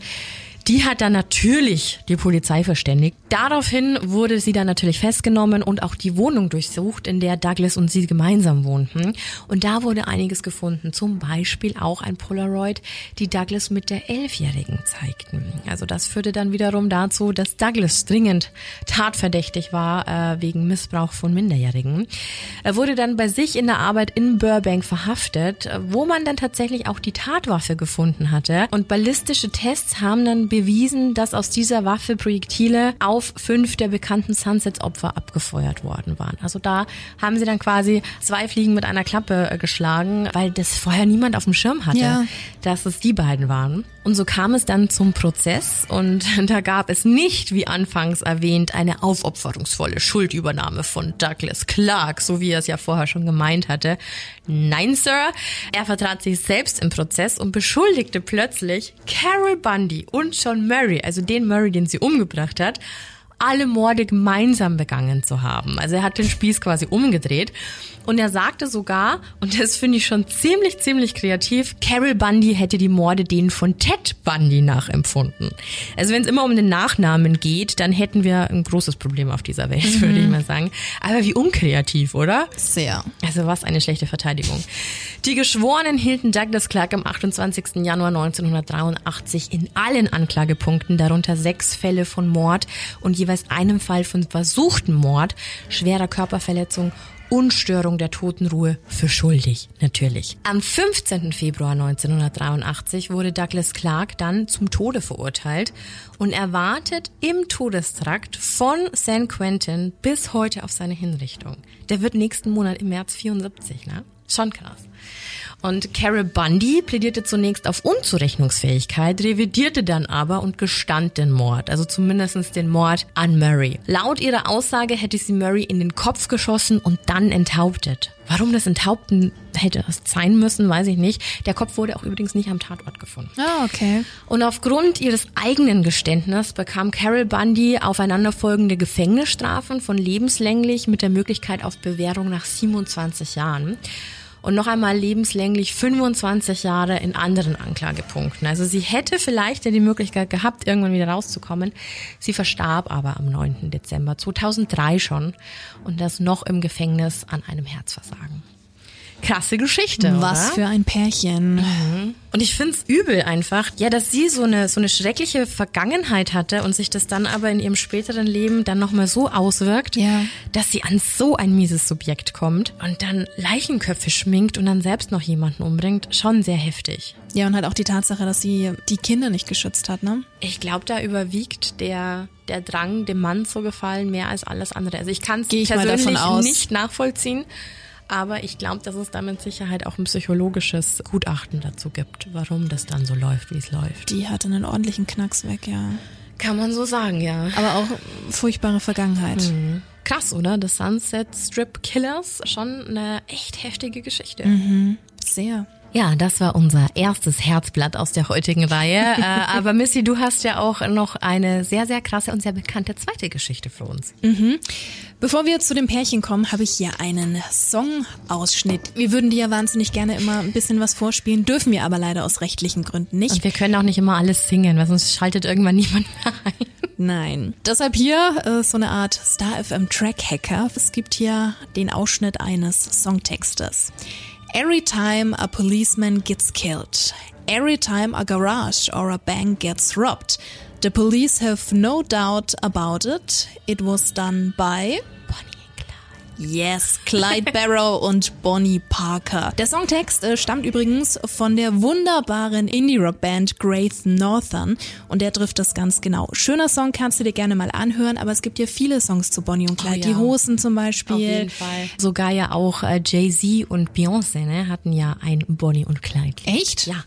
S2: Die hat dann natürlich die Polizei verständigt. Daraufhin wurde sie dann natürlich festgenommen und auch die Wohnung durchsucht, in der Douglas und sie gemeinsam wohnten. Und da wurde einiges gefunden, zum Beispiel auch ein Polaroid, die Douglas mit der Elfjährigen zeigten. Also das führte dann wiederum dazu, dass Douglas dringend tatverdächtig war äh, wegen Missbrauch von Minderjährigen. Er wurde dann bei sich in der Arbeit in Burbank verhaftet, wo man dann tatsächlich auch die Tatwaffe gefunden hatte. Und ballistische Tests haben dann bewiesen, dass aus dieser Waffe Projektile auf fünf der bekannten Sunsets-Opfer abgefeuert worden waren. Also da haben sie dann quasi zwei Fliegen mit einer Klappe äh, geschlagen, weil das vorher niemand auf dem Schirm hatte,
S3: Ja.
S2: dass es die beiden waren. Und so kam es dann zum Prozess und [laughs] da gab es nicht, wie anfangs erwähnt, eine aufopferungsvolle Schuldübernahme von Douglas Clark, so wie er es ja vorher schon gemeint hatte. Nein, Sir. Er vertrat sich selbst im Prozess und beschuldigte plötzlich Carol Bundy und John Murray, also den Murray, den sie umgebracht hat, alle Morde gemeinsam begangen zu haben. Also er hat den Spieß quasi umgedreht. Und er sagte sogar, und das finde ich schon ziemlich, ziemlich kreativ, Carol Bundy hätte die Morde denen von Ted Bundy nachempfunden. Also wenn es immer um den Nachnamen geht, dann hätten wir ein großes Problem auf dieser Welt, [laughs] würde ich mal sagen. Aber wie unkreativ, oder?
S3: Sehr.
S2: Also was eine schlechte Verteidigung. Die Geschworenen hielten Douglas Clark am 28. Januar 1983 in allen Anklagepunkten, darunter sechs Fälle von Mord und jeweils einem Fall von versuchten Mord, schwerer Körperverletzung und Störung der Totenruhe für schuldig, natürlich. Am 15. Februar 1983 wurde Douglas Clark dann zum Tode verurteilt und er wartet im Todestrakt von San Quentin bis heute auf seine Hinrichtung. Der wird nächsten Monat im März 74, ne? Schon krass. Und Carol Bundy plädierte zunächst auf Unzurechnungsfähigkeit, revidierte dann aber und gestand den Mord, also zumindestens den Mord an Murray. Laut ihrer Aussage hätte sie Murray in den Kopf geschossen und dann enthauptet. Warum das Enthaupten hätte sein müssen, weiß ich nicht. Der Kopf wurde auch übrigens nicht am Tatort gefunden.
S3: Ah, okay.
S2: Und aufgrund ihres eigenen Geständnisses bekam Carol Bundy aufeinanderfolgende Gefängnisstrafen von lebenslänglich mit der Möglichkeit auf Bewährung nach 27 Jahren. Und noch einmal lebenslänglich 25 Jahre in anderen Anklagepunkten. Also sie hätte vielleicht ja die Möglichkeit gehabt, irgendwann wieder rauszukommen. Sie verstarb aber am 9. Dezember 2003 schon und das noch im Gefängnis an einem Herzversagen. Krasse Geschichte,
S3: Was
S2: oder?
S3: für ein Pärchen.
S2: Und ich find's übel einfach, ja, dass sie so eine so eine schreckliche Vergangenheit hatte und sich das dann aber in ihrem späteren Leben dann nochmal so auswirkt,
S3: Ja.
S2: dass sie an so ein mieses Subjekt kommt und dann Leichenköpfe schminkt und dann selbst noch jemanden umbringt. Schon sehr heftig.
S3: Ja, und halt auch die Tatsache, dass sie die Kinder nicht geschützt hat, ne?
S2: Ich glaube, da überwiegt der der Drang, dem Mann zu gefallen, mehr als alles andere. Also ich kann es persönlich nicht nachvollziehen. Aber ich glaube, dass es da mit Sicherheit auch ein psychologisches Gutachten dazu gibt, warum das dann so läuft, wie es läuft.
S3: Die hatte einen ordentlichen Knacks weg, ja.
S2: Kann man so sagen, ja.
S3: Aber auch furchtbare Vergangenheit.
S2: Krass, oder? The Sunset Strip Killers. Schon eine echt heftige Geschichte.
S3: Sehr.
S2: Ja, das war unser erstes Herzblatt aus der heutigen Reihe. [laughs] äh, aber Missy, du hast ja auch noch eine sehr, sehr krasse und sehr bekannte zweite Geschichte für uns.
S3: Bevor wir zu dem Pärchen kommen, habe ich hier einen Songausschnitt. Wir würden dir ja wahnsinnig gerne immer ein bisschen was vorspielen, dürfen wir aber leider aus rechtlichen Gründen nicht.
S2: Und wir können auch nicht immer alles singen, weil sonst schaltet irgendwann [laughs] niemand mehr ein.
S3: Nein. Deshalb hier äh, so eine Art Star FM Track Hacker. Es gibt hier den Ausschnitt eines Songtextes. Every time a policeman gets killed, every time a garage or a bank gets robbed, the police have no doubt about it. It was done by Yes, Clyde Barrow [laughs] und Bonnie Parker. Der Songtext äh, stammt übrigens von der wunderbaren Indie-Rock-Band Great Northern und der trifft das ganz genau. Schöner Song, kannst du dir gerne mal anhören, aber es gibt ja viele Songs zu Bonnie und Clyde.
S2: Oh ja.
S3: Die Hosen zum Beispiel.
S2: Auf jeden Fall. Sogar ja auch äh, Jay-Z und Beyoncé ne, hatten ja ein Bonnie und Clyde.
S3: Echt?
S2: Ja.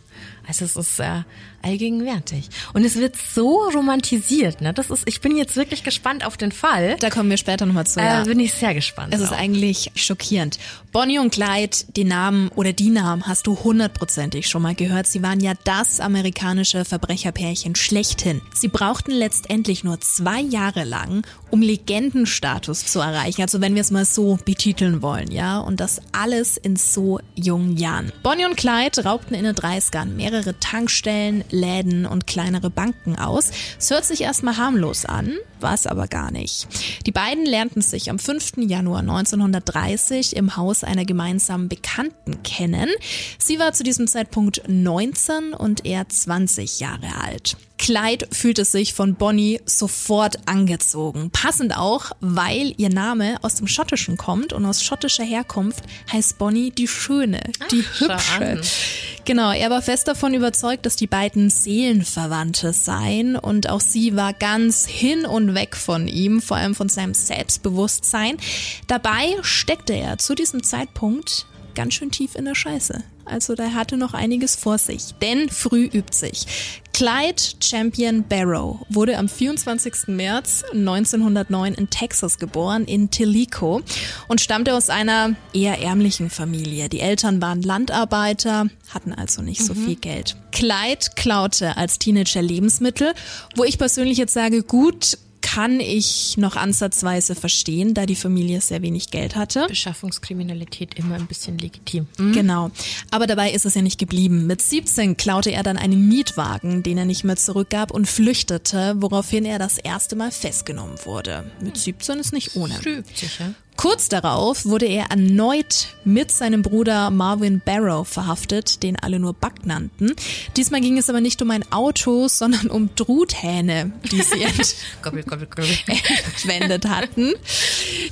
S2: Also es ist äh, allgegenwärtig. Und es wird so romantisiert. Ne? Das ist, ich bin jetzt wirklich gespannt auf den Fall.
S3: Da kommen wir später nochmal zu.
S2: Äh,
S3: ja.
S2: bin ich sehr gespannt.
S3: Es ist eigentlich schockierend. Bonnie und Clyde, den Namen oder die Namen hast du hundertprozentig schon mal gehört. Sie waren ja das amerikanische Verbrecherpärchen schlechthin. Sie brauchten letztendlich nur zwei Jahre lang, um Legendenstatus zu erreichen. Also wenn wir es mal so betiteln wollen, ja. Und das alles in so jungen Jahren. Bonnie und Clyde raubten in den 30ern mehrere Tankstellen, Läden und kleinere Banken aus. Es hört sich erstmal harmlos an, war es aber gar nicht. Die beiden lernten sich am 5. Januar 1930 im Haus einer gemeinsamen Bekannten kennen. Sie war zu diesem Zeitpunkt 19 und er 20 Jahre alt. Clyde fühlte sich von Bonnie sofort angezogen. Passend auch, weil ihr Name aus dem Schottischen kommt und aus schottischer Herkunft heißt Bonnie die Schöne, die
S2: Ach,
S3: Hübsche. Genau, er war fest davon überzeugt, dass die beiden Seelenverwandte seien und auch sie war ganz hin und weg von ihm, vor allem von seinem Selbstbewusstsein. Dabei steckte er zu diesem Zeitpunkt ganz schön tief in der Scheiße. Also da hatte noch einiges vor sich. Denn früh übt sich. Clyde Champion Barrow wurde am 24. März 1909 in Texas geboren, in Tellico und stammte aus einer eher ärmlichen Familie. Die Eltern waren Landarbeiter, hatten also nicht so viel Geld. Clyde klaute als Teenager Lebensmittel, wo ich persönlich jetzt sage, gut, kann ich noch ansatzweise verstehen, da die Familie sehr wenig Geld hatte.
S2: Beschaffungskriminalität immer ein bisschen legitim.
S3: Genau. Aber dabei ist es ja nicht geblieben. Mit 17 klaute er dann einen Mietwagen, den er nicht mehr zurückgab und flüchtete, woraufhin er das erste Mal festgenommen wurde. Mit 17 ist nicht ohne.
S2: Früh übt sich, ja.
S3: Kurz darauf wurde er erneut mit seinem Bruder Marvin Barrow verhaftet, den alle nur Buck nannten. Diesmal ging es aber nicht um ein Auto, sondern um Truthähne, die sie [laughs] [laughs] entwendet hatten.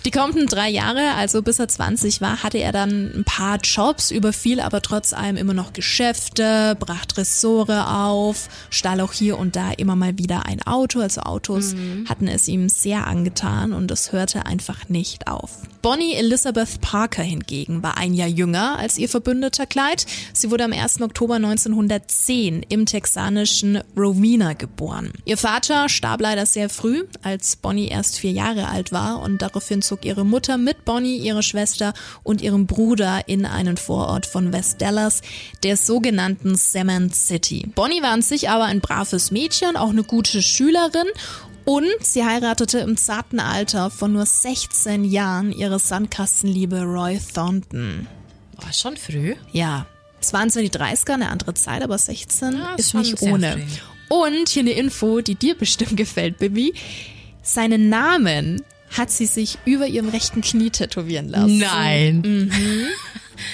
S3: Die kommenden drei Jahre, also bis er 20 war, hatte er dann ein paar Jobs, überfiel aber trotz allem immer noch Geschäfte, brachte Ressore auf, stahl auch hier und da immer mal wieder ein Auto. Also Autos hatten es ihm sehr angetan und es hörte einfach nicht auf. Bonnie Elizabeth Parker hingegen war ein Jahr jünger als ihr Verbündeter Clyde. Sie wurde am 1. Oktober 1910 im texanischen Rowena geboren. Ihr Vater starb leider sehr früh, als Bonnie erst vier Jahre alt war und daraufhin zog ihre Mutter mit Bonnie, ihre Schwester und ihrem Bruder in einen Vorort von West Dallas, der sogenannten Cement City. Bonnie war an sich aber ein braves Mädchen, auch eine gute Schülerin und sie heiratete im zarten Alter von nur 16 Jahren ihre Sandkastenliebe Roy Thornton.
S2: War schon früh.
S3: Ja, es waren zwar die 30er, eine andere Zeit, aber 16
S2: Ja,
S3: ist
S2: schon
S3: nicht ohne.
S2: früh.
S3: Und hier eine Info, die dir bestimmt gefällt, Bibi. Seinen Namen hat sie sich über ihrem rechten Knie tätowieren lassen.
S2: Nein. Mhm.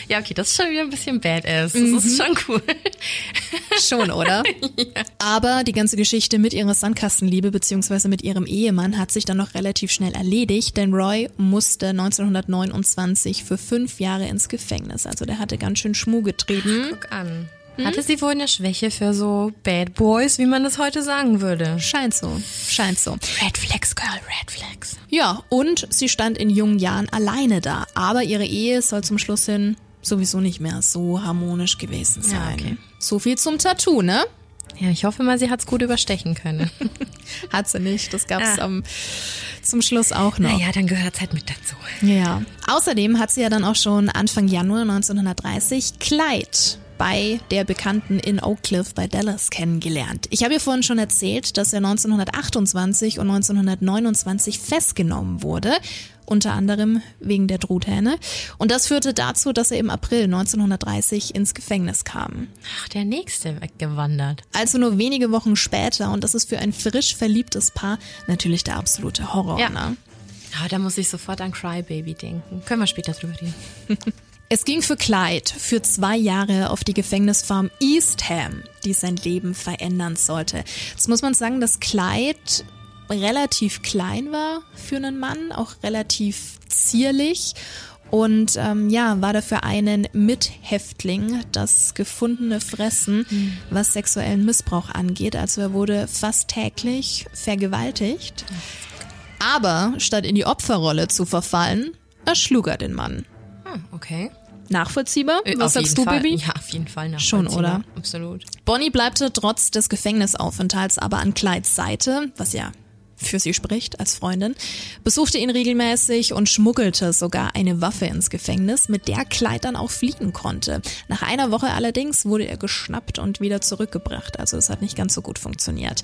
S2: Ja, okay, das ist schon wieder ein bisschen badass. Das ist schon cool.
S3: Schon, oder? [laughs] Aber die ganze Geschichte mit ihrer Sandkastenliebe beziehungsweise mit ihrem Ehemann hat sich dann noch relativ schnell erledigt, denn Roy musste 1929 für fünf Jahre ins Gefängnis. Also der hatte ganz schön Schmuh getrieben.
S2: Guck an. Hatte sie wohl eine Schwäche für so Bad Boys, wie man das heute sagen würde?
S3: Scheint so, scheint so.
S2: Red Flags, Girl, Red Flags.
S3: Ja, und sie stand in jungen Jahren alleine da. Aber ihre Ehe soll zum Schluss hin sowieso nicht mehr so harmonisch gewesen sein.
S2: Ja, okay.
S3: So viel zum Tattoo, ne?
S2: Ja, ich hoffe mal, sie hat's gut überstechen können. [laughs]
S3: Hat sie nicht. Das gab's
S2: Ah.
S3: am, zum Schluss auch noch.
S2: naja, dann gehört's halt mit dazu.
S3: Ja. Außerdem hat sie ja dann auch schon Anfang Januar 1930 Clyde bei der Bekannten in Oak Cliff bei Dallas kennengelernt. Ich habe ihr vorhin schon erzählt, dass er 1928 und 1929 festgenommen wurde, unter anderem wegen der Truthähne. Und das führte dazu, dass er im April 1930 ins Gefängnis kam.
S2: Ach, der nächste weggewandert.
S3: Also nur wenige Wochen später, und das ist für ein frisch verliebtes Paar natürlich der absolute Horror.
S2: Ja.
S3: Ne?
S2: Ah, da muss ich sofort an Crybaby denken. Können wir später drüber reden. [laughs]
S3: Es ging für Clyde für zwei Jahre auf die Gefängnisfarm Eastham, die sein Leben verändern sollte. Jetzt muss man sagen, dass Clyde relativ klein war für einen Mann, auch relativ zierlich und ähm, ja, war dafür einen Mithäftling, das gefundene Fressen, was sexuellen Missbrauch angeht. Also er wurde fast täglich vergewaltigt. Aber statt in die Opferrolle zu verfallen, erschlug er den Mann.
S2: Okay.
S3: Nachvollziehbar?
S2: Äh,
S3: Was
S2: auf
S3: sagst du,
S2: Fall.
S3: Baby?
S2: Ja, auf jeden Fall.
S3: Schon,
S2: nachvollziehbar.
S3: oder?
S2: Absolut.
S3: Bonnie bleibte trotz des Gefängnisaufenthalts aber an Clydes Seite, was ja für sie spricht als Freundin, besuchte ihn regelmäßig und schmuggelte sogar eine Waffe ins Gefängnis, mit der Clyde dann auch fliehen konnte. Nach einer Woche allerdings wurde er geschnappt und wieder zurückgebracht, also es hat nicht ganz so gut funktioniert.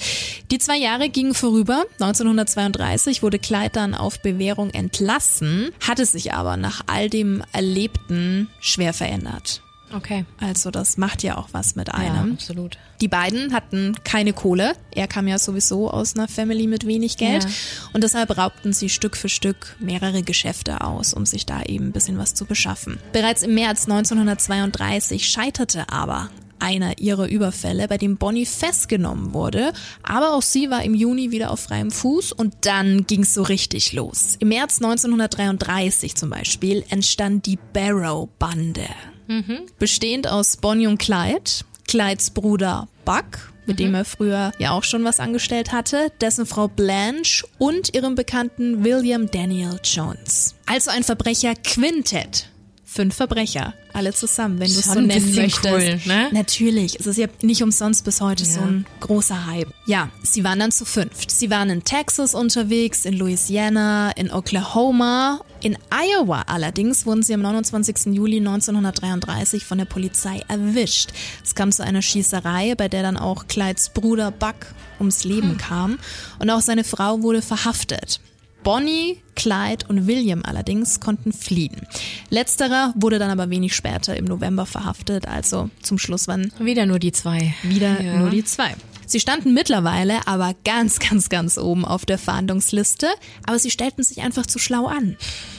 S3: Die zwei Jahre gingen vorüber, 1932 wurde Clyde dann auf Bewährung entlassen, hatte sich aber nach all dem Erlebten schwer verändert.
S2: Okay.
S3: Also das macht ja auch was mit
S2: Ja,
S3: einem.
S2: absolut.
S3: Die beiden hatten keine Kohle. Er kam ja sowieso aus einer Family mit wenig Geld.
S2: Ja.
S3: Und deshalb raubten sie Stück für Stück mehrere Geschäfte aus, um sich da eben ein bisschen was zu beschaffen. Bereits im März 1932 scheiterte aber einer ihrer Überfälle, bei dem Bonnie festgenommen wurde. Aber auch sie war im Juni wieder auf freiem Fuß und dann ging es so richtig los. Im März 1933 zum Beispiel entstand die Barrow-Bande. Mhm. Bestehend aus Bonnie und Clyde, Clydes Bruder Buck, mit mhm. dem er früher ja auch schon was angestellt hatte, dessen Frau Blanche und ihrem Bekannten William Daniel Jones. Also ein Verbrecher-Quintett. Fünf Verbrecher, alle zusammen, wenn du es so nennen möchtest. Cool, ne? Natürlich, es ist ja nicht umsonst bis heute ja. so ein großer Hype. Ja, sie waren dann zu fünft. Sie waren in Texas unterwegs, in Louisiana, in Oklahoma. In Iowa allerdings wurden sie am 29. Juli 1933 von der Polizei erwischt. Es kam zu einer Schießerei, bei der dann auch Clydes Bruder Buck ums Leben hm. kam und auch seine Frau wurde verhaftet. Bonnie, Clyde und William allerdings konnten fliehen. Letzterer wurde dann aber wenig später im November verhaftet, also zum Schluss waren
S2: wieder nur die zwei.
S3: Wieder ja. nur die zwei. Sie standen mittlerweile aber ganz, ganz, ganz oben auf der Fahndungsliste, aber sie stellten sich einfach zu schlau an.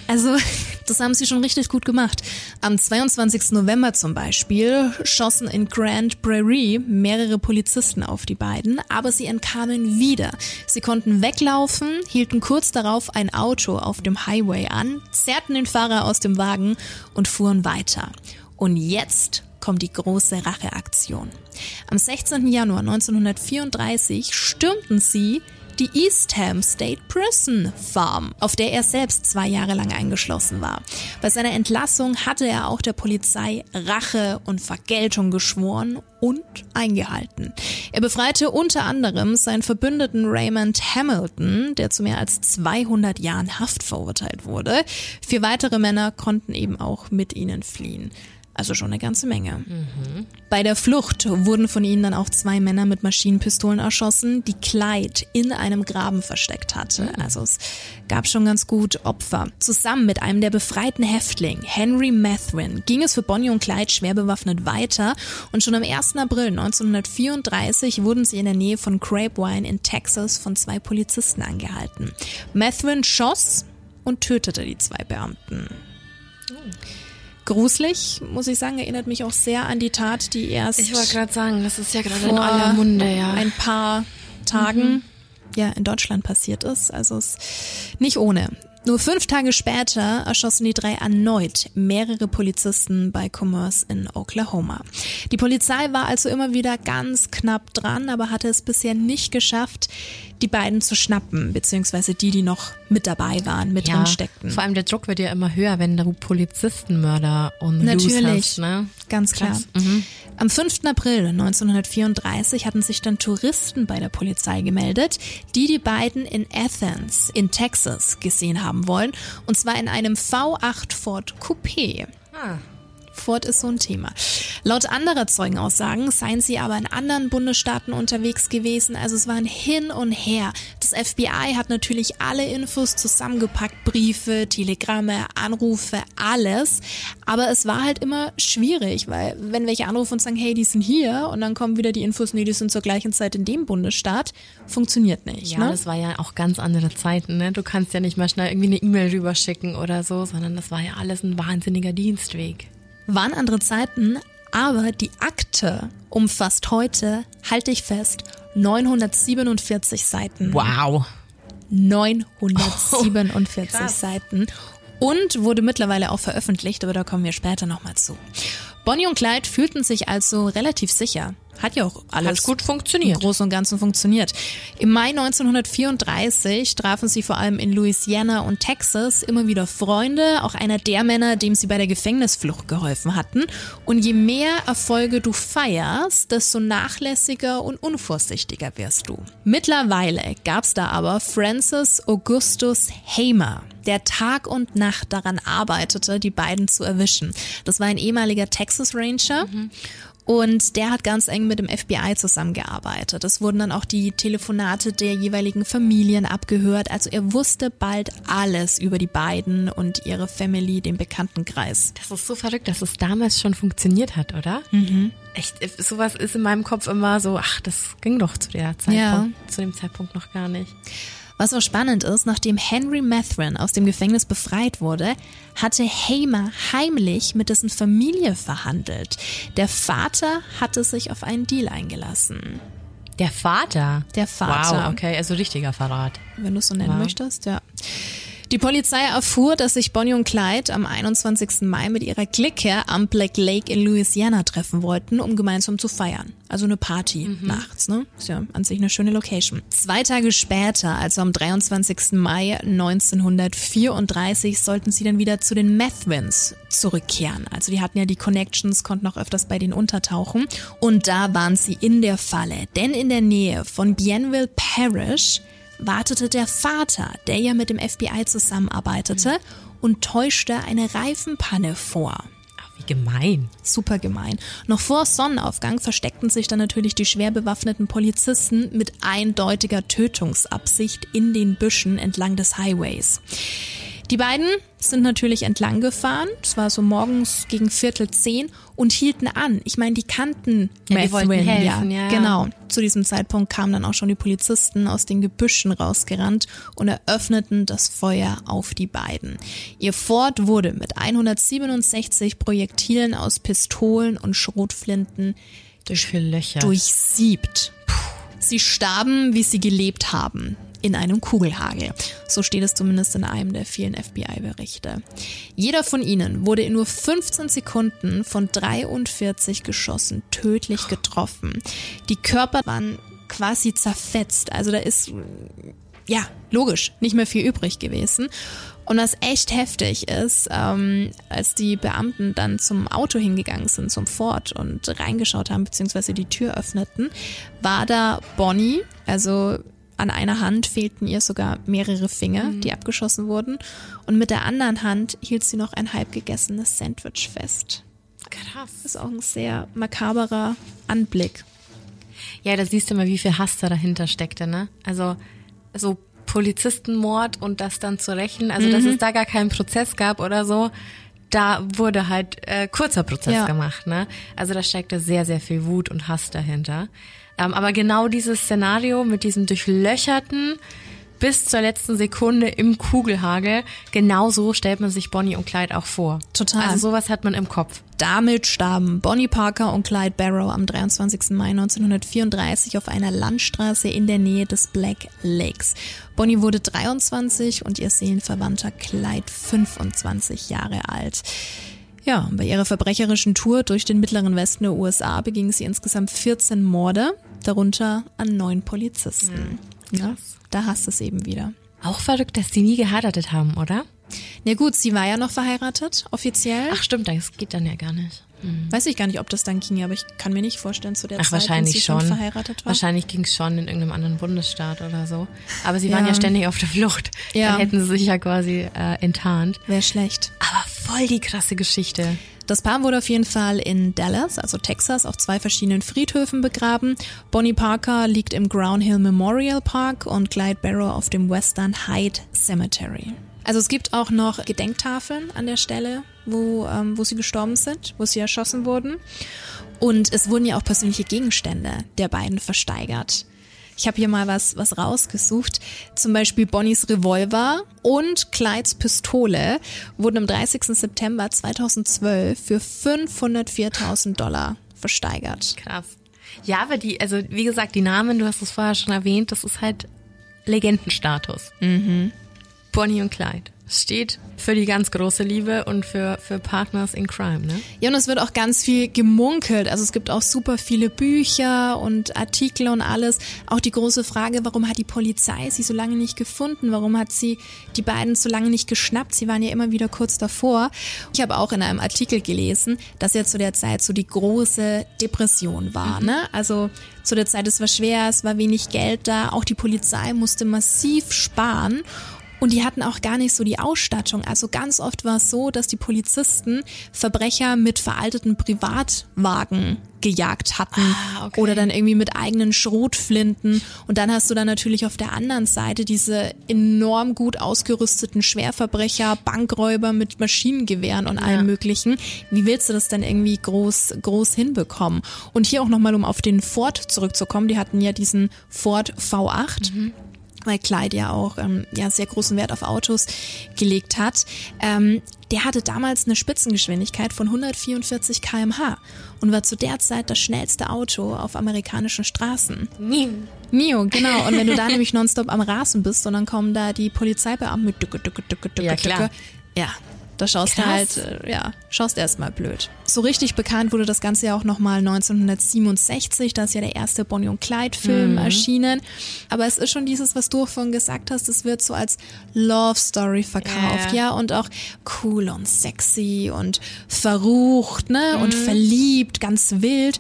S3: Also, [laughs] das haben sie schon richtig gut gemacht. Am 22. November zum Beispiel schossen in Grand Prairie mehrere Polizisten auf die beiden, aber sie entkamen wieder. Sie konnten weglaufen, hielten kurz darauf ein Auto auf dem Highway an, zerrten den Fahrer aus dem Wagen und fuhren weiter. Und jetzt kommt die große Racheaktion. Am 16. Januar 1934 stürmten sie die Eastham State Prison Farm, auf der er selbst zwei Jahre lang eingeschlossen war. Bei seiner Entlassung hatte er auch der Polizei Rache und Vergeltung geschworen und eingehalten. Er befreite unter anderem seinen Verbündeten Raymond Hamilton, der zu mehr als 200 Jahren Haft verurteilt wurde. Vier weitere Männer konnten eben auch mit ihnen fliehen. Also schon eine ganze Menge. Mhm. Bei der Flucht wurden von ihnen dann auch zwei Männer mit Maschinenpistolen erschossen, die Clyde in einem Graben versteckt hatte. Mhm. Also es gab schon ganz gut Opfer. Zusammen mit einem der befreiten Häftling, Henry Methvin, ging es für Bonnie und Clyde schwer bewaffnet weiter und schon am 1. April 1934 wurden sie in der Nähe von Crabewine in Texas von zwei Polizisten angehalten. Methvin schoss und tötete die zwei Beamten. Oh gruselig, muss ich sagen, erinnert mich auch sehr an die Tat, die erst.
S2: Ich wollte gerade sagen, das ist ja gerade in aller Munde, ja.
S3: Ein paar Tagen mhm. ja in Deutschland passiert ist. Also es nicht ohne. Nur fünf Tage später erschossen die drei erneut mehrere Polizisten bei Commerce in Oklahoma. Die Polizei war also immer wieder ganz knapp dran, aber hatte es bisher nicht geschafft, die beiden zu schnappen, beziehungsweise die, die noch mit dabei waren, mit ja, drin steckten.
S2: Vor allem der Druck wird ja immer höher, wenn du Polizistenmörder und
S3: Natürlich,
S2: hast, ne?
S3: ganz klar. Mhm. Am 5. April 1934 hatten sich dann Touristen bei der Polizei gemeldet, die die beiden in Athens in Texas gesehen haben wollen, und zwar in einem V8 Ford Coupé. Ah. Ford ist so ein Thema. Laut anderer Zeugenaussagen seien sie aber in anderen Bundesstaaten unterwegs gewesen. Also es waren hin und her. Das FBI hat natürlich alle Infos zusammengepackt, Briefe, Telegramme, Anrufe, alles. Aber es war halt immer schwierig, weil wenn welche anrufen und sagen, hey, die sind hier und dann kommen wieder die Infos, nee, die sind zur gleichen Zeit in dem Bundesstaat, funktioniert nicht.
S2: Ja,
S3: ne?
S2: das war ja auch ganz andere Zeiten. Ne? Du kannst ja nicht mal schnell irgendwie eine E-Mail rüberschicken oder so, sondern das war ja alles ein wahnsinniger Dienstweg
S3: waren andere Zeiten, aber die Akte umfasst heute, halte ich fest, 947 Seiten.
S2: Wow.
S3: 947 oh, Seiten und wurde mittlerweile auch veröffentlicht, aber da kommen wir später nochmal zu. Bonnie und Clyde fühlten sich also relativ sicher. Hat ja auch alles
S2: Hat gut funktioniert.
S3: Im Großen und Ganzen funktioniert. Im Mai 1934 trafen sie vor allem in Louisiana und Texas immer wieder Freunde, auch einer der Männer, dem sie bei der Gefängnisflucht geholfen hatten. Und je mehr Erfolge du feierst, desto nachlässiger und unvorsichtiger wirst du. Mittlerweile gab's da aber Francis Augustus Hamer der Tag und Nacht daran arbeitete, die beiden zu erwischen. Das war ein ehemaliger Texas Ranger. Mhm. Und der hat ganz eng mit dem FBI zusammengearbeitet. Es wurden dann auch die Telefonate der jeweiligen Familien abgehört. Also er wusste bald alles über die beiden und ihre Family, den Bekanntenkreis.
S2: Das ist so verrückt, dass es damals schon funktioniert hat, oder? Mhm. Echt, sowas ist in meinem Kopf immer so, ach, das ging doch zu der Zeitpunkt, ja. zu dem Zeitpunkt noch gar nicht.
S3: Was auch spannend ist, nachdem Henry Methrin aus dem Gefängnis befreit wurde, hatte Hamer heimlich mit dessen Familie verhandelt. Der Vater hatte sich auf einen Deal eingelassen.
S2: Der Vater?
S3: Der Vater.
S2: Wow, okay, also richtiger Verrat.
S3: Wenn du es so nennen wow. möchtest, ja. Die Polizei erfuhr, dass sich Bonnie und Clyde am 21. Mai mit ihrer Clique am Black Lake in Louisiana treffen wollten, um gemeinsam zu feiern. Also eine Party mhm. nachts, ne? Ist ja an sich eine schöne Location. Zwei Tage später, also am 23. Mai 1934, sollten sie dann wieder zu den Methvins zurückkehren. Also die hatten ja die Connections, konnten auch öfters bei denen untertauchen. Und da waren sie in der Falle, denn in der Nähe von Bienville Parish wartete der Vater, der ja mit dem FBI zusammenarbeitete, und täuschte eine Reifenpanne vor.
S2: Wie gemein.
S3: Super gemein. Noch vor Sonnenaufgang versteckten sich dann natürlich die schwer bewaffneten Polizisten mit eindeutiger Tötungsabsicht in den Büschen entlang des Highways. Die beiden sind natürlich entlang gefahren. Es war so morgens gegen Viertel zehn und hielten an. Ich meine, die kannten
S2: ja, helfen,
S3: ja. ja. Genau. Zu diesem Zeitpunkt kamen dann auch schon die Polizisten aus den Gebüschen rausgerannt und eröffneten das Feuer auf die beiden. Ihr Ford wurde mit 167 Projektilen aus Pistolen und Schrotflinten durchsiebt. Sie starben, wie sie gelebt haben in einem Kugelhagel. So steht es zumindest in einem der vielen FBI-Berichte. Jeder von ihnen wurde in nur 15 Sekunden von 43 Geschossen tödlich getroffen. Die Körper waren quasi zerfetzt. Also da ist, ja, logisch, nicht mehr viel übrig gewesen. Und was echt heftig ist, ähm, als die Beamten dann zum Auto hingegangen sind, zum Ford und reingeschaut haben, beziehungsweise die Tür öffneten, war da Bonnie, also an einer Hand fehlten ihr sogar mehrere Finger, mhm. die abgeschossen wurden. Und mit der anderen Hand hielt sie noch ein halb gegessenes Sandwich fest.
S2: Krass.
S3: Das ist auch ein sehr makaberer Anblick.
S2: Ja, da siehst du mal, wie viel Hass da dahinter steckte, ne? Also, so Polizistenmord und das dann zu rächen, also mhm. dass es da gar keinen Prozess gab oder so, da wurde halt äh, kurzer Prozess ja. gemacht, ne? Also da steckte sehr, sehr viel Wut und Hass dahinter. Ähm, aber genau dieses Szenario mit diesem durchlöcherten bis zur letzten Sekunde im Kugelhagel, genau so stellt man sich Bonnie und Clyde auch vor.
S3: Total.
S2: Also sowas hat man im Kopf.
S3: Damit starben Bonnie Parker und Clyde Barrow am 23. Mai 1934 auf einer Landstraße in der Nähe des Black Lakes. Bonnie wurde 23 und ihr Seelenverwandter Clyde 25 Jahre alt. Ja, bei ihrer verbrecherischen Tour durch den mittleren Westen der USA beging sie insgesamt 14 Morde, darunter an neun Polizisten. Mhm. Ja, da hast du es eben wieder.
S2: Auch verrückt, dass sie nie geheiratet haben, oder?
S3: Na gut, sie war ja noch verheiratet, offiziell.
S2: Ach stimmt, das geht dann ja gar nicht.
S3: Hm. Weiß ich gar nicht, ob das dann ging, aber ich kann mir nicht vorstellen zu der
S2: Ach,
S3: Zeit,
S2: wahrscheinlich
S3: sie
S2: schon.
S3: schon verheiratet war.
S2: Wahrscheinlich ging es schon in irgendeinem anderen Bundesstaat oder so. Aber sie waren ja ständig auf der Flucht. Ja. Dann hätten sie sich ja quasi äh, enttarnt.
S3: Wäre schlecht.
S2: Aber voll die krasse Geschichte.
S3: Das Paar wurde auf jeden Fall in Dallas, also Texas, auf zwei verschiedenen Friedhöfen begraben. Bonnie Parker liegt im Ground Hill Memorial Park und Clyde Barrow auf dem Western Hyde Cemetery. Also es gibt auch noch Gedenktafeln an der Stelle, wo, ähm, wo sie gestorben sind, wo sie erschossen wurden. Und es wurden ja auch persönliche Gegenstände der beiden versteigert. Ich habe hier mal was, was rausgesucht. Zum Beispiel Bonnies Revolver und Clydes Pistole wurden am 30. September 2012 für 504.000 Dollar versteigert.
S2: Krass. Ja, aber die, also wie gesagt, die Namen, du hast es vorher schon erwähnt, das ist halt Legendenstatus.
S3: Mhm.
S2: Bonnie und Clyde. Es steht für die ganz große Liebe und für, für Partners in Crime, ne?
S3: Ja, und es wird auch ganz viel gemunkelt. Also es gibt auch super viele Bücher und Artikel und alles. Auch die große Frage, warum hat die Polizei sie so lange nicht gefunden? Warum hat sie die beiden so lange nicht geschnappt? Sie waren ja immer wieder kurz davor. Ich habe auch in einem Artikel gelesen, dass ja zu der Zeit so die große Depression war, mhm. ne? Also zu der Zeit, es war schwer, es war wenig Geld da. Auch die Polizei musste massiv sparen. Und die hatten auch gar nicht so die Ausstattung. Also ganz oft war es so, dass die Polizisten Verbrecher mit veralteten Privatwagen gejagt hatten ah, okay. oder dann irgendwie mit eigenen Schrotflinten. Und dann hast du dann natürlich auf der anderen Seite diese enorm gut ausgerüsteten Schwerverbrecher, Bankräuber mit Maschinengewehren und ja. allem Möglichen. Wie willst du das denn irgendwie groß, groß hinbekommen? Und hier auch nochmal, um auf den Ford zurückzukommen. Die hatten ja diesen Ford V8. Mhm weil Clyde ja auch ähm, ja sehr großen Wert auf Autos gelegt hat. Ähm, der hatte damals eine Spitzengeschwindigkeit von 144 km/h und war zu der Zeit das schnellste Auto auf amerikanischen Straßen.
S2: Nie.
S3: Nio, genau. Und wenn du da [laughs] nämlich nonstop am Rasen bist und dann kommen da die Polizeibeamten mit Dücke, Dücke, Dücke, Dücke,
S2: Ja, klar.
S3: Dücke. Ja, da schaust
S2: Krass.
S3: du halt, äh, ja, schaust erstmal blöd. So richtig bekannt wurde das Ganze ja auch nochmal 1967, da ist ja der erste Bonnie und Clyde Film erschienen. Aber es ist schon dieses, was du vorhin gesagt hast, es wird so als Love Story verkauft,
S2: Ja, ja.
S3: ja, und auch cool und sexy und verrucht, ne, und verliebt, ganz wild.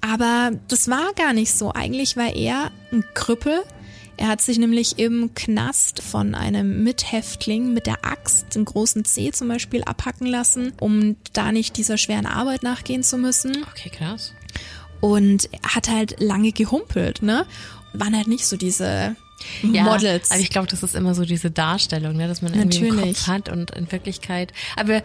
S3: Aber das war gar nicht so. Eigentlich war er ein Krüppel. Er hat sich nämlich im Knast von einem Mithäftling mit der Axt, den großen C zum Beispiel, abhacken lassen, um da nicht dieser schweren Arbeit nachgehen zu müssen.
S2: Okay, krass.
S3: Und er hat halt lange gehumpelt, ne? Waren halt nicht so diese
S2: Ja,
S3: Models.
S2: Aber ich glaube, das ist immer so diese Darstellung, ne, dass man irgendwie im
S3: Natürlich.
S2: Kopf hat und in Wirklichkeit. Aber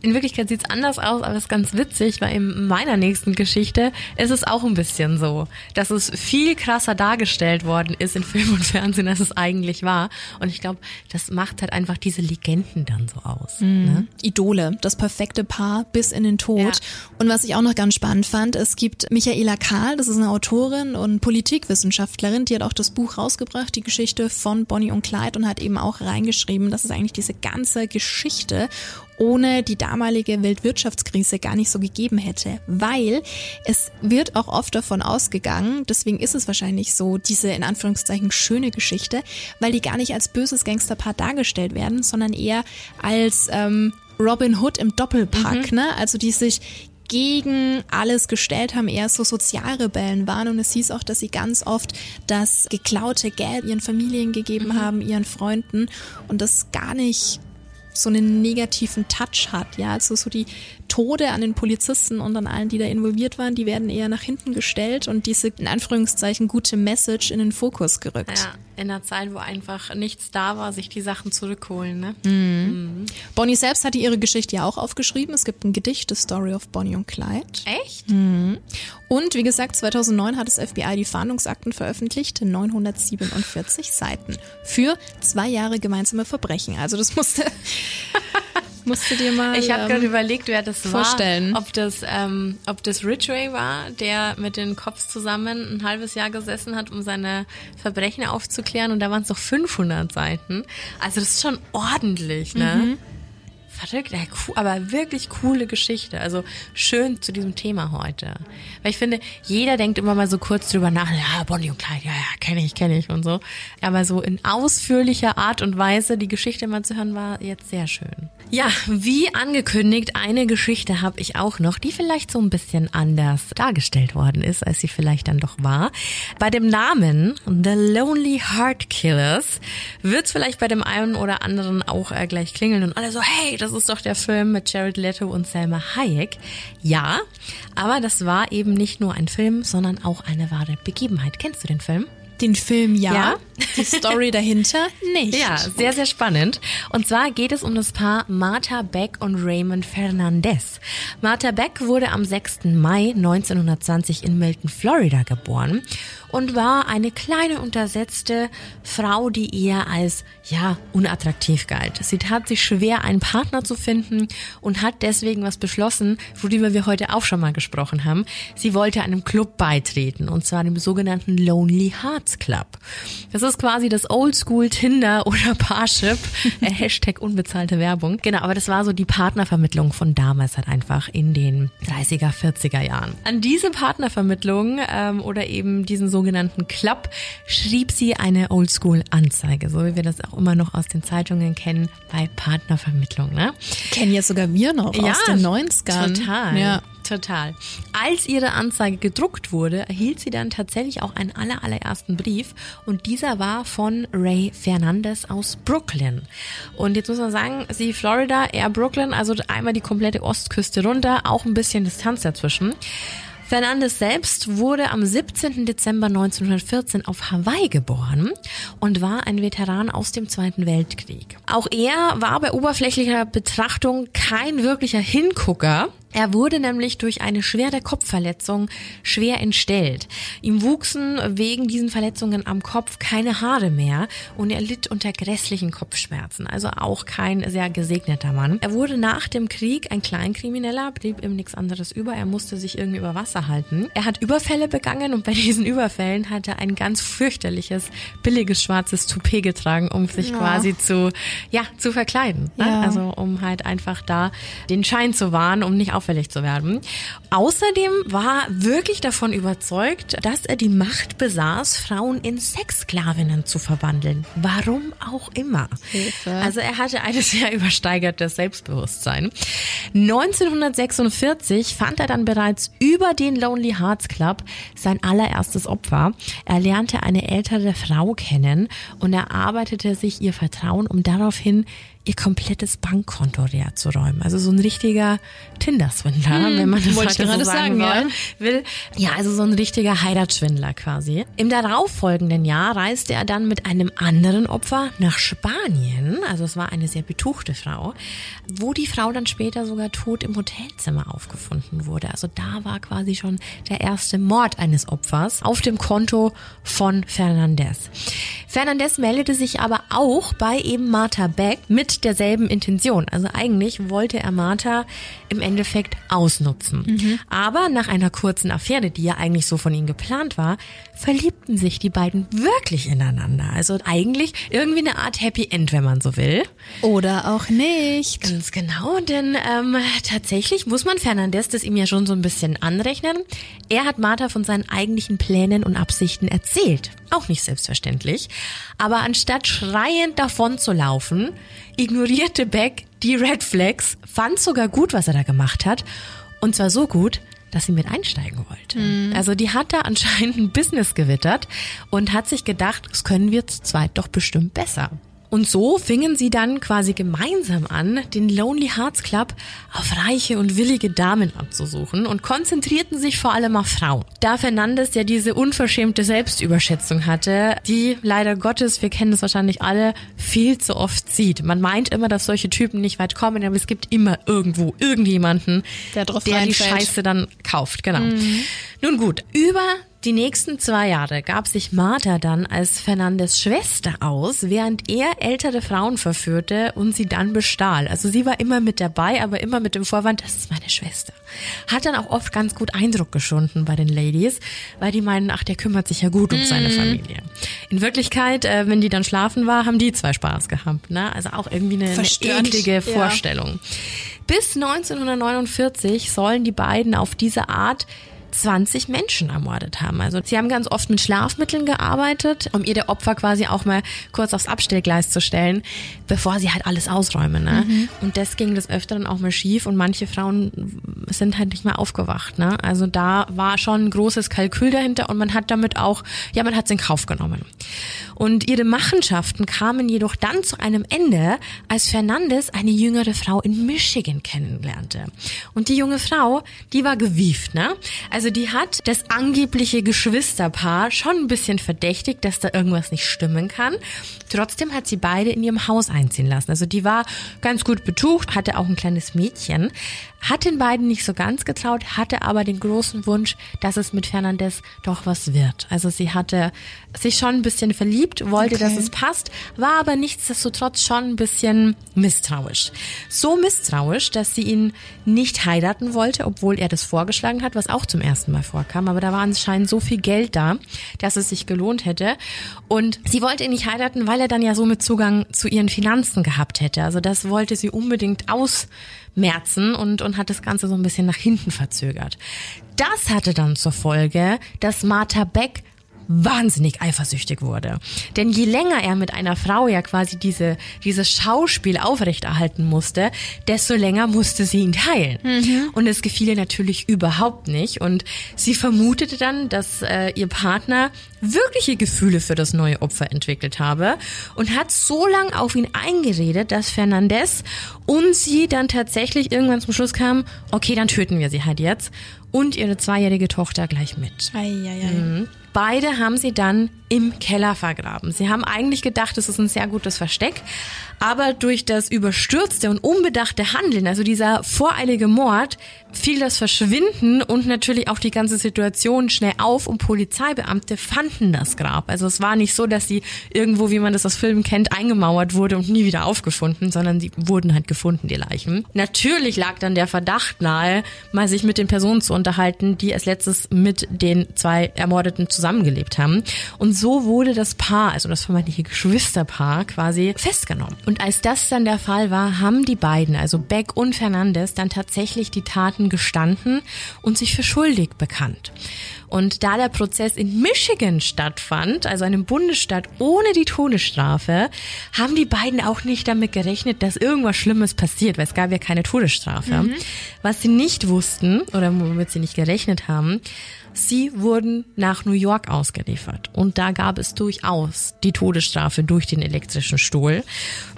S2: in Wirklichkeit sieht's anders aus, aber es ist ganz witzig, weil in meiner nächsten Geschichte ist es auch ein bisschen so, dass es viel krasser dargestellt worden ist in Film und Fernsehen, als es eigentlich war. Und ich glaube, das macht halt einfach diese Legenden dann so aus. Ne?
S3: Idole, das perfekte Paar bis in den Tod.
S2: Ja.
S3: Und was ich auch noch ganz spannend fand, es gibt Michaela Kahl, das ist eine Autorin und Politikwissenschaftlerin, die hat auch das Buch rausgebracht, die Geschichte von Bonnie und Clyde und hat eben auch reingeschrieben, dass es eigentlich diese ganze Geschichte ohne die damalige Weltwirtschaftskrise gar nicht so gegeben hätte, weil es wird auch oft davon ausgegangen, deswegen ist es wahrscheinlich so, diese in Anführungszeichen schöne Geschichte, weil die gar nicht als böses Gangsterpaar dargestellt werden, sondern eher als ähm, Robin Hood im Doppelpack, ne? Also die sich gegen alles gestellt haben, eher so Sozialrebellen waren. Und es hieß auch, dass sie ganz oft das geklaute Geld ihren Familien gegeben haben, ihren Freunden. Und das gar nicht so einen negativen Touch hat, ja, also so die Tode an den Polizisten und an allen, die da involviert waren, die werden eher nach hinten gestellt und diese in Anführungszeichen gute Message in den Fokus gerückt.
S2: Ja, in einer Zeit, wo einfach nichts da war, sich die Sachen zurückholen. Ne?
S3: Bonnie selbst hatte ihre Geschichte ja auch aufgeschrieben. Es gibt ein Gedicht, The Story of Bonnie und Clyde.
S2: Echt?
S3: Und wie gesagt, 2009 hat das FBI die Fahndungsakten veröffentlicht, 947 Seiten für zwei Jahre gemeinsame Verbrechen. Also das musste, [laughs] [laughs] musste dir mal
S2: Ich habe
S3: ähm,
S2: gerade überlegt, wer das
S3: vorstellen.
S2: war. Ob das, ähm, ob das Ridgway war, der mit den Cops zusammen ein halbes Jahr gesessen hat, um seine Verbrechen aufzuklären. Und da waren es noch 500 Seiten. Also das ist schon ordentlich, ne?
S3: Mhm.
S2: Verrückt, aber wirklich coole Geschichte. Also schön zu diesem Thema heute. Weil ich finde, jeder denkt immer mal so kurz drüber nach, ja, Bonnie und Clyde, ja, ja, kenne ich, kenne ich und so. Aber so in ausführlicher Art und Weise die Geschichte mal zu hören, war jetzt sehr schön. Ja, wie angekündigt, eine Geschichte habe ich auch noch, die vielleicht so ein bisschen anders dargestellt worden ist, als sie vielleicht dann doch war. Bei dem Namen The Lonely Heart Killers wird's vielleicht bei dem einen oder anderen auch äh, gleich klingeln und alle so, hey, das ist doch der Film mit Jared Leto und Selma Hayek. Ja, aber das war eben nicht nur ein Film, sondern auch eine wahre Begebenheit. Kennst du den Film?
S3: Den Film ja,
S2: Ja?
S3: die Story [laughs] dahinter nicht.
S2: Ja, sehr, sehr spannend. Und zwar geht es um das Paar Martha Beck und Raymond Fernandez. Martha Beck wurde am 6. Mai 1920 in Milton, Florida geboren und war eine kleine, untersetzte Frau, die eher als, ja, unattraktiv galt. Sie tat sich schwer, einen Partner zu finden und hat deswegen was beschlossen, worüber wir heute auch schon mal gesprochen haben. Sie wollte einem Club beitreten, und zwar dem sogenannten Lonely Hearts Club. Das ist quasi das Oldschool Tinder [laughs] oder Parship, äh, [laughs] Hashtag unbezahlte Werbung. Genau, aber das war so die Partnervermittlung von damals halt einfach in den 30er, 40er Jahren. An diese Partnervermittlung ähm, oder eben diesen sogenannten Club schrieb sie eine Oldschool-Anzeige, so wie wir das auch immer noch aus den Zeitungen kennen bei Partnervermittlung. Ne?
S3: Kennen jetzt sogar wir noch aus den 90ern.
S2: Total.
S3: Ja.
S2: Total. Als ihre Anzeige gedruckt wurde, erhielt sie dann tatsächlich auch einen aller, allerersten Brief und dieser war von Ray Fernandez aus Brooklyn. Und jetzt muss man sagen, sie Florida, er Brooklyn, also einmal die komplette Ostküste runter, auch ein bisschen Distanz dazwischen. Fernandes selbst wurde am 17. Dezember 1914 auf Hawaii geboren und war ein Veteran aus dem Zweiten Weltkrieg. Auch er war bei oberflächlicher Betrachtung kein wirklicher Hingucker. Er wurde nämlich durch eine schwere Kopfverletzung schwer entstellt. Ihm wuchsen wegen diesen Verletzungen am Kopf keine Haare mehr und er litt unter grässlichen Kopfschmerzen. Also auch kein sehr gesegneter Mann. Er wurde nach dem Krieg ein Kleinkrimineller, blieb ihm nichts anderes über. Er musste sich irgendwie über Wasser halten. Er hat Überfälle begangen und bei diesen Überfällen hat er ein ganz fürchterliches, billiges schwarzes Toupet getragen, um sich ja. quasi zu, ja, zu verkleiden. Ne? Ja. Also um halt einfach da den Schein zu wahren, um nicht auffällig zu werden. Außerdem war wirklich davon überzeugt, dass er die Macht besaß, Frauen in Sexsklavinnen zu verwandeln. Warum auch immer. Hilfe. Also er hatte ein [laughs] sehr übersteigertes Selbstbewusstsein. 1946 fand er dann bereits über den Lonely Hearts Club sein allererstes Opfer. Er lernte eine ältere Frau kennen und erarbeitete sich ihr Vertrauen, um daraufhin ihr komplettes Bankkonto leer zu räumen. Also so ein richtiger Tinder-Swindler, hm, wenn man das heute so sagen, sagen ja. will. Ja, also so ein richtiger Heiratsschwindler quasi. Im darauffolgenden Jahr reiste er dann mit einem anderen Opfer nach Spanien. Also es war eine sehr betuchte Frau, wo die Frau dann später sogar tot im Hotelzimmer aufgefunden wurde. Also da war quasi schon der erste Mord eines Opfers auf dem Konto von Fernandez. Fernandez meldete sich aber auch bei eben Martha Beck mit derselben Intention. Also eigentlich wollte er Martha im Endeffekt ausnutzen. Mhm. Aber nach einer kurzen Affäre, die ja eigentlich so von ihm geplant war, verliebten sich die beiden wirklich ineinander. Also eigentlich irgendwie eine Art Happy End, wenn man so will.
S3: Oder auch nicht.
S2: Ganz genau, denn ähm, tatsächlich muss man Fernandez das ihm ja schon so ein bisschen anrechnen. Er hat Martha von seinen eigentlichen Plänen und Absichten erzählt. Auch nicht selbstverständlich. Aber anstatt schreiend davon zu laufen, ignorierte Beck die Red Flags, fand sogar gut, was er da gemacht hat. Und zwar so gut, dass sie mit einsteigen wollte. Mhm. Also die hat da anscheinend ein Business gewittert und hat sich gedacht, das können wir zu zweit doch bestimmt besser. Und so fingen sie dann quasi gemeinsam an, den Lonely Hearts Club auf reiche und willige Damen abzusuchen und konzentrierten sich vor allem auf Frauen. Da Fernandes ja diese unverschämte Selbstüberschätzung hatte, die leider Gottes, wir kennen das wahrscheinlich alle, viel zu oft sieht. Man meint immer, dass solche Typen nicht weit kommen, aber es gibt immer irgendwo irgendjemanden, der, der die Scheiße dann kauft. Genau. Mhm. Nun gut, über die nächsten zwei Jahre gab sich Martha dann als Fernandes Schwester aus, während er ältere Frauen verführte und sie dann bestahl. Also sie war immer mit dabei, aber immer mit dem Vorwand, das ist meine Schwester. Hat dann auch oft ganz gut Eindruck geschunden bei den Ladies, weil die meinen, ach, der kümmert sich ja gut um mm. seine Familie. In Wirklichkeit, äh, wenn die dann schlafen war, haben die zwei Spaß gehabt. Ne? Also auch irgendwie eine, eine eklige Vorstellung. Ja. Bis 1949 sollen die beiden auf diese Art 20 Menschen ermordet haben. Also sie haben ganz oft mit Schlafmitteln gearbeitet, um ihre Opfer quasi auch mal kurz aufs Abstellgleis zu stellen, bevor sie halt alles ausräumen. Ne? Mhm. Und das ging des Öfteren auch mal schief und manche Frauen sind halt nicht mehr aufgewacht. Ne? Also da war schon ein großes Kalkül dahinter und man hat damit auch, ja, man hat es in Kauf genommen. Und ihre Machenschaften kamen jedoch dann zu einem Ende, als Fernandes eine jüngere Frau in Michigan kennenlernte. Und die junge Frau, die war gewieft, ne? Also die hat das angebliche Geschwisterpaar schon ein bisschen verdächtigt, dass da irgendwas nicht stimmen kann. Trotzdem hat sie beide in ihrem Haus einziehen lassen. Also die war ganz gut betucht, hatte auch ein kleines Mädchen, hat den beiden nicht so ganz getraut, hatte aber den großen Wunsch, dass es mit Fernandez doch was wird. Also sie hatte sich schon ein bisschen verliebt, wollte, okay. dass es passt, war aber nichtsdestotrotz schon ein bisschen misstrauisch. So misstrauisch, dass sie ihn nicht heiraten wollte, obwohl er das vorgeschlagen hat, was auch zum ersten Mal vorkam. Aber da war anscheinend so viel Geld da, dass es sich gelohnt hätte. Und sie wollte ihn nicht heiraten, weil er dann ja somit Zugang zu ihren Finanzen gehabt hätte. Also das wollte sie unbedingt ausmerzen und, und hat das Ganze so ein bisschen nach hinten verzögert. Das hatte dann zur Folge, dass Martha Beck wahnsinnig eifersüchtig wurde. Denn je länger er mit einer Frau ja quasi diese, dieses Schauspiel aufrechterhalten musste, desto länger musste sie ihn teilen. Mhm. Und es gefiel ihr natürlich überhaupt nicht. Und sie vermutete dann, dass äh, ihr Partner wirkliche Gefühle für das neue Opfer entwickelt habe und hat so lang auf ihn eingeredet, dass Fernandez und sie dann tatsächlich irgendwann zum Schluss kam, okay, dann töten wir sie halt jetzt und ihre zweijährige Tochter gleich mit. Ei, ei, ei. Mhm. Beide haben sie dann im Keller vergraben. Sie haben eigentlich gedacht, es ist ein sehr gutes Versteck, aber durch das überstürzte und unbedachte Handeln, also dieser voreilige Mord, fiel das Verschwinden und natürlich auch die ganze Situation schnell auf und Polizeibeamte fanden das Grab. Also es war nicht so, dass sie irgendwo, wie man das aus Filmen kennt, eingemauert wurde und nie wieder aufgefunden, sondern sie wurden halt gefunden, die Leichen. Natürlich lag dann der Verdacht nahe, mal sich mit den Personen zu unterhalten, die als letztes mit den zwei Ermordeten zusammengelebt haben. Und so wurde das Paar, also das vermeintliche Geschwisterpaar, quasi festgenommen. Und als das dann der Fall war, haben die beiden, also Beck und Fernandes, dann tatsächlich die Taten gestanden und sich für schuldig bekannt. Und da der Prozess in Michigan stattfand, also einem Bundesstaat ohne die Todesstrafe, haben die beiden auch nicht damit gerechnet, dass irgendwas Schlimmes passiert, weil es gab ja keine Todesstrafe. Mhm. Was sie nicht wussten oder womit sie nicht gerechnet haben, Sie wurden nach New York ausgeliefert und da gab es durchaus die Todesstrafe durch den elektrischen Stuhl.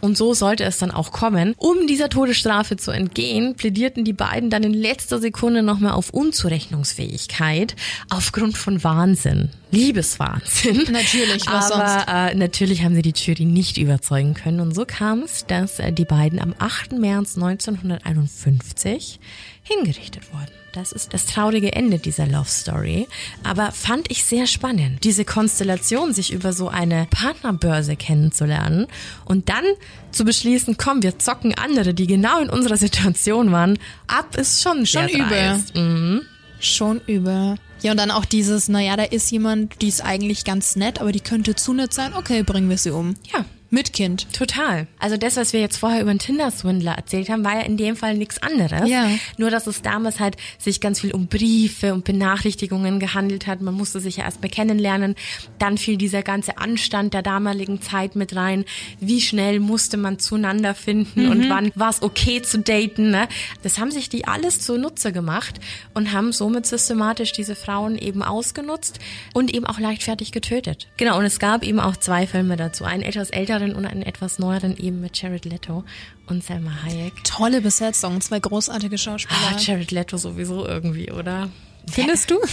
S2: Und so sollte es dann auch kommen. Um dieser Todesstrafe zu entgehen, plädierten die beiden dann in letzter Sekunde nochmal auf Unzurechnungsfähigkeit aufgrund von Wahnsinn. Liebeswahnsinn.
S3: Natürlich, was
S2: Aber
S3: sonst?
S2: Äh, natürlich haben sie die Jury nicht überzeugen können. Und so kam es, dass äh, die beiden am 8. März 1951 hingerichtet wurden. Das ist das traurige Ende dieser Love Story. Aber fand ich sehr spannend, diese Konstellation, sich über so eine Partnerbörse kennenzulernen und dann zu beschließen, komm, wir zocken andere, die genau in unserer Situation waren, ab ist schon
S3: Schon übel.
S2: dreist. Mhm.
S3: Schon übel. Ja, und dann auch dieses, naja, da ist jemand, die ist eigentlich ganz nett, aber die könnte zu nett sein. Okay, bringen wir sie um.
S2: Ja,
S3: Mit Kind.
S2: Total. Also das, was wir jetzt vorher über den Tinder-Swindler erzählt haben, war ja in dem Fall nichts anderes.
S3: Ja.
S2: Nur, dass es damals halt sich ganz viel um Briefe und Benachrichtigungen gehandelt hat. Man musste sich ja erst mal kennenlernen. Dann fiel dieser ganze Anstand der damaligen Zeit mit rein. Wie schnell musste man zueinander finden und wann war es okay zu daten. Ne? Das haben sich die alles zunutze gemacht und haben somit systematisch diese Frauen eben ausgenutzt und eben auch leichtfertig getötet. Genau, und es gab eben auch zwei Filme dazu. Einen etwas älteren und einen etwas neueren eben mit Jared Leto und Selma Hayek.
S3: Tolle Besetzung, zwei großartige Schauspieler.
S2: Ah, Jared Leto sowieso irgendwie, oder?
S3: Findest du? [laughs]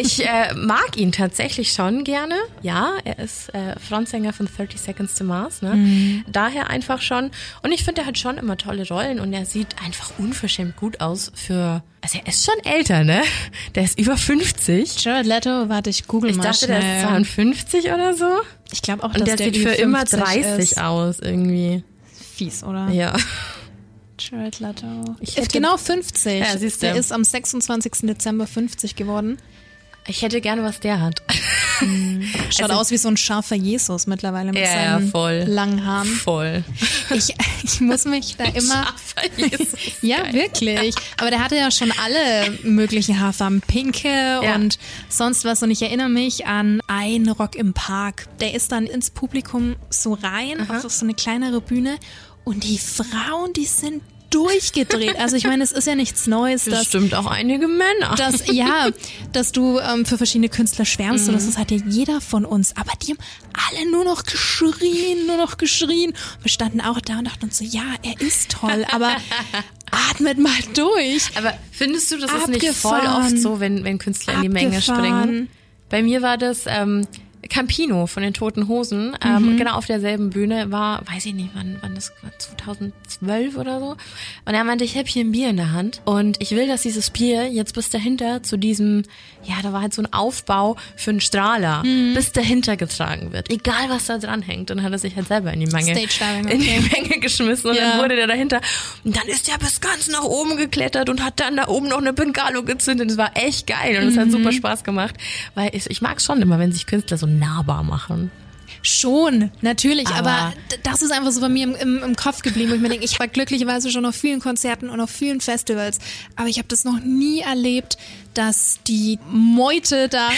S2: Ich äh, mag ihn tatsächlich schon gerne. Ja, er ist äh, Frontsänger von 30 Seconds to Mars. Ne?
S3: Mhm.
S2: Daher einfach schon. Und ich finde, er hat schon immer tolle Rollen und er sieht einfach unverschämt gut aus für. Also er ist schon älter, ne? Der ist über 50.
S3: Jared Leto, warte, ich google
S2: Ich
S3: mal
S2: dachte, der
S3: schnell.
S2: ist 52 oder so.
S3: Ich glaube auch,
S2: Und
S3: dass
S2: der sieht für immer
S3: 50
S2: 30
S3: ist.
S2: aus irgendwie.
S3: Fies, oder?
S2: Ja.
S3: Jared Leto.
S2: Ich
S3: ist genau 50.
S2: Ja, siehst du.
S3: Der ist am 26. Dezember 50 geworden.
S2: Ich hätte gerne, was der hat. [laughs]
S3: Schaut
S2: Also-
S3: aus wie so ein scharfer Jesus mittlerweile mit
S2: Ja,
S3: seinen
S2: voll.
S3: langen Haaren.
S2: Voll.
S3: Ich, ich muss mich da immer.
S2: Scharfer Jesus. [laughs]
S3: Ja,
S2: Geil.
S3: wirklich. Aber der hatte ja schon alle möglichen Haarfarben. Pinke
S2: Ja.
S3: und sonst was. Und ich erinnere mich an Ein Rock im Park. Der ist dann ins Publikum so rein, auf so eine kleinere Bühne. Und die Frauen, die sind durchgedreht. Also ich meine, es ist ja nichts Neues, dass
S2: Bestimmt auch einige Männer.
S3: dass, ja, dass du ähm, für verschiedene Künstler schwärmst und das ist halt ja jeder von uns. Aber die haben alle nur noch geschrien, nur noch geschrien. Wir standen auch da und dachten uns so, ja, er ist toll, aber [laughs] atmet mal durch.
S2: Aber findest du, das ist nicht voll
S3: Abgefahren.
S2: oft so, wenn, wenn Künstler in die Menge
S3: Abgefahren.
S2: springen? Bei mir war das ähm, Campino von den Toten Hosen, ähm, genau auf derselben Bühne, war, weiß ich nicht, wann, wann das war, 2012 oder so. Und er meinte, ich habe hier ein Bier in der Hand und ich will, dass dieses Bier jetzt bis dahinter zu diesem, ja, da war halt so ein Aufbau für einen Strahler, bis dahinter getragen wird. Egal, was da dran hängt. Und dann hat er sich halt selber in die Menge, in die. Menge geschmissen und
S3: Ja.
S2: dann wurde der dahinter. Und dann ist er bis ganz nach oben geklettert und hat dann da oben noch eine Bengalo gezündet. Das war echt geil und es hat
S3: Mhm.
S2: super Spaß gemacht, weil ich, ich mag schon immer, wenn sich Künstler so nahbar machen.
S3: Schon, natürlich, aber,
S2: Aber-
S3: das ist einfach so bei mir im, im, im Kopf geblieben, wo ich mir denke, ich war glücklicherweise schon auf vielen Konzerten und auf vielen Festivals, aber ich habe das noch nie erlebt, dass die Meute da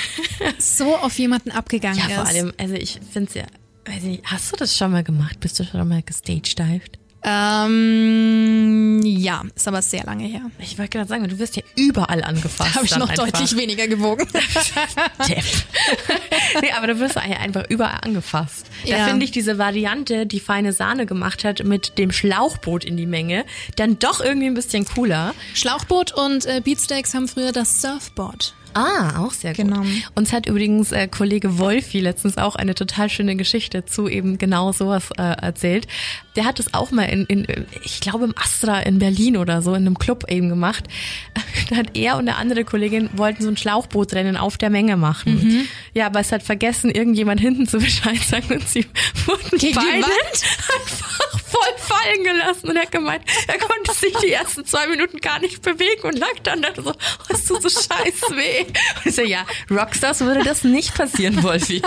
S3: [laughs] so auf jemanden abgegangen
S2: Ja,
S3: ist.
S2: vor allem, also ich finde es ja, weiß ich nicht, hast du das schon mal gemacht? Bist du schon mal gestagedived?
S3: Ähm, ja, ist aber sehr lange her.
S2: Ich wollte gerade sagen, du wirst ja überall angefasst.
S3: Da habe ich noch
S2: einfach.
S3: deutlich weniger gewogen. [laughs]
S2: Nee, aber du wirst eigentlich einfach überall angefasst. Da
S3: Ja.
S2: finde ich diese Variante, die feine Sahne gemacht hat, mit dem Schlauchboot in die Menge, dann doch irgendwie ein bisschen cooler.
S3: Schlauchboot und äh, Beatsteaks haben früher das Surfboard
S2: Ah, auch sehr gut.
S3: Genau.
S2: Uns hat übrigens äh, Kollege Wolfi letztens auch eine total schöne Geschichte zu eben genau sowas äh, erzählt. Der hat es auch mal in, in, ich glaube im Astra in Berlin oder so, in einem Club eben gemacht. [laughs] Da hat er und eine andere Kollegin wollten so ein Schlauchbootrennen auf der Menge machen. Ja, aber es hat vergessen, irgendjemand hinten zu [laughs] Bescheid sagen und sie wurden
S3: Gegen
S2: beide [laughs] einfach voll fallen gelassen und er hat gemeint, er konnte sich die ersten zwei Minuten gar nicht bewegen und lag dann da so, oh, es tut so scheiß weh. Und ich so, ja, Rockstars würde das nicht passieren, Wolfi.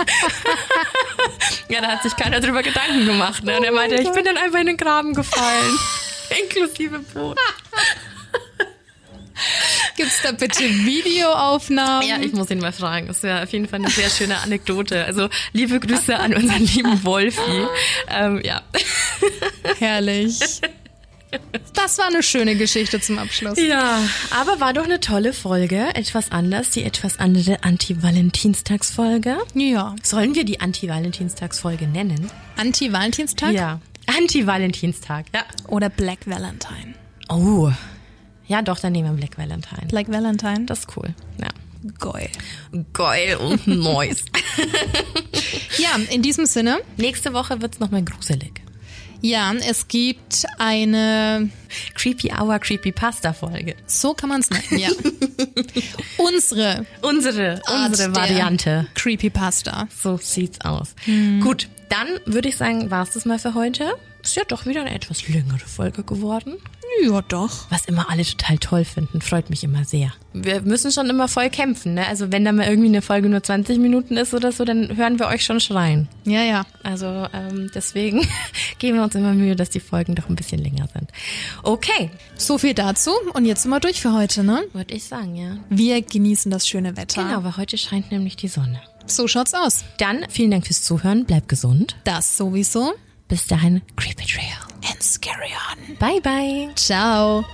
S2: ja, da hat sich keiner drüber Gedanken gemacht. Ne? Und er meinte, ich bin dann einfach in den Graben gefallen. Inklusive Boot. [laughs]
S3: Gibt's da bitte Videoaufnahmen?
S2: Ja, ich muss ihn mal fragen. Das ist ja auf jeden Fall eine sehr schöne Anekdote. Also liebe Grüße an unseren lieben Wolfi. Ähm, ja.
S3: Herrlich. Das war eine schöne Geschichte zum Abschluss.
S2: Ja, aber war doch eine tolle Folge. Etwas anders, die etwas andere Anti-Valentinstagsfolge.
S3: Ja.
S2: Sollen wir die Anti-Valentinstagsfolge nennen?
S3: Anti-Valentinstag
S2: Ja. Anti-Valentinstag, ja.
S3: oder Black Valentine?
S2: Oh. Ja, doch, dann nehmen wir Black Valentine.
S3: Black Valentine?
S2: Das ist cool. Ja.
S3: Geil.
S2: Geil und [laughs] nice.
S3: Ja, in diesem Sinne,
S2: Nächste Woche wird's noch mal gruselig.
S3: ja, es gibt eine,
S2: Creepy Hour Creepy Pasta Folge.
S3: so kann man es nennen, ja. [laughs] Unsere
S2: Unsere,
S3: Art
S2: unsere Variante.
S3: Creepypasta.
S2: So sieht's aus.
S3: Hm.
S2: Gut, dann würde ich sagen, war's das mal für heute. Ist ja doch wieder eine etwas längere Folge geworden.
S3: Ja, doch.
S2: Was immer alle total toll finden, freut mich immer sehr. Wir müssen schon immer voll kämpfen, ne? Also wenn da mal irgendwie eine Folge nur 20 Minuten ist oder so, dann hören wir euch schon schreien.
S3: Ja, ja.
S2: Also ähm, deswegen [laughs] geben wir uns immer Mühe, dass die Folgen doch ein bisschen länger sind. Okay,
S3: So viel dazu. Und jetzt sind wir durch für heute, ne?
S2: würde ich sagen, ja.
S3: Wir genießen das schöne Wetter.
S2: Genau, weil heute scheint nämlich die Sonne.
S3: So schaut's aus.
S2: Dann vielen Dank fürs Zuhören, bleibt gesund.
S3: Das sowieso.
S2: Bis dahin, Creepy Trail.
S3: And Carry On.
S2: Bye bye.
S3: Ciao.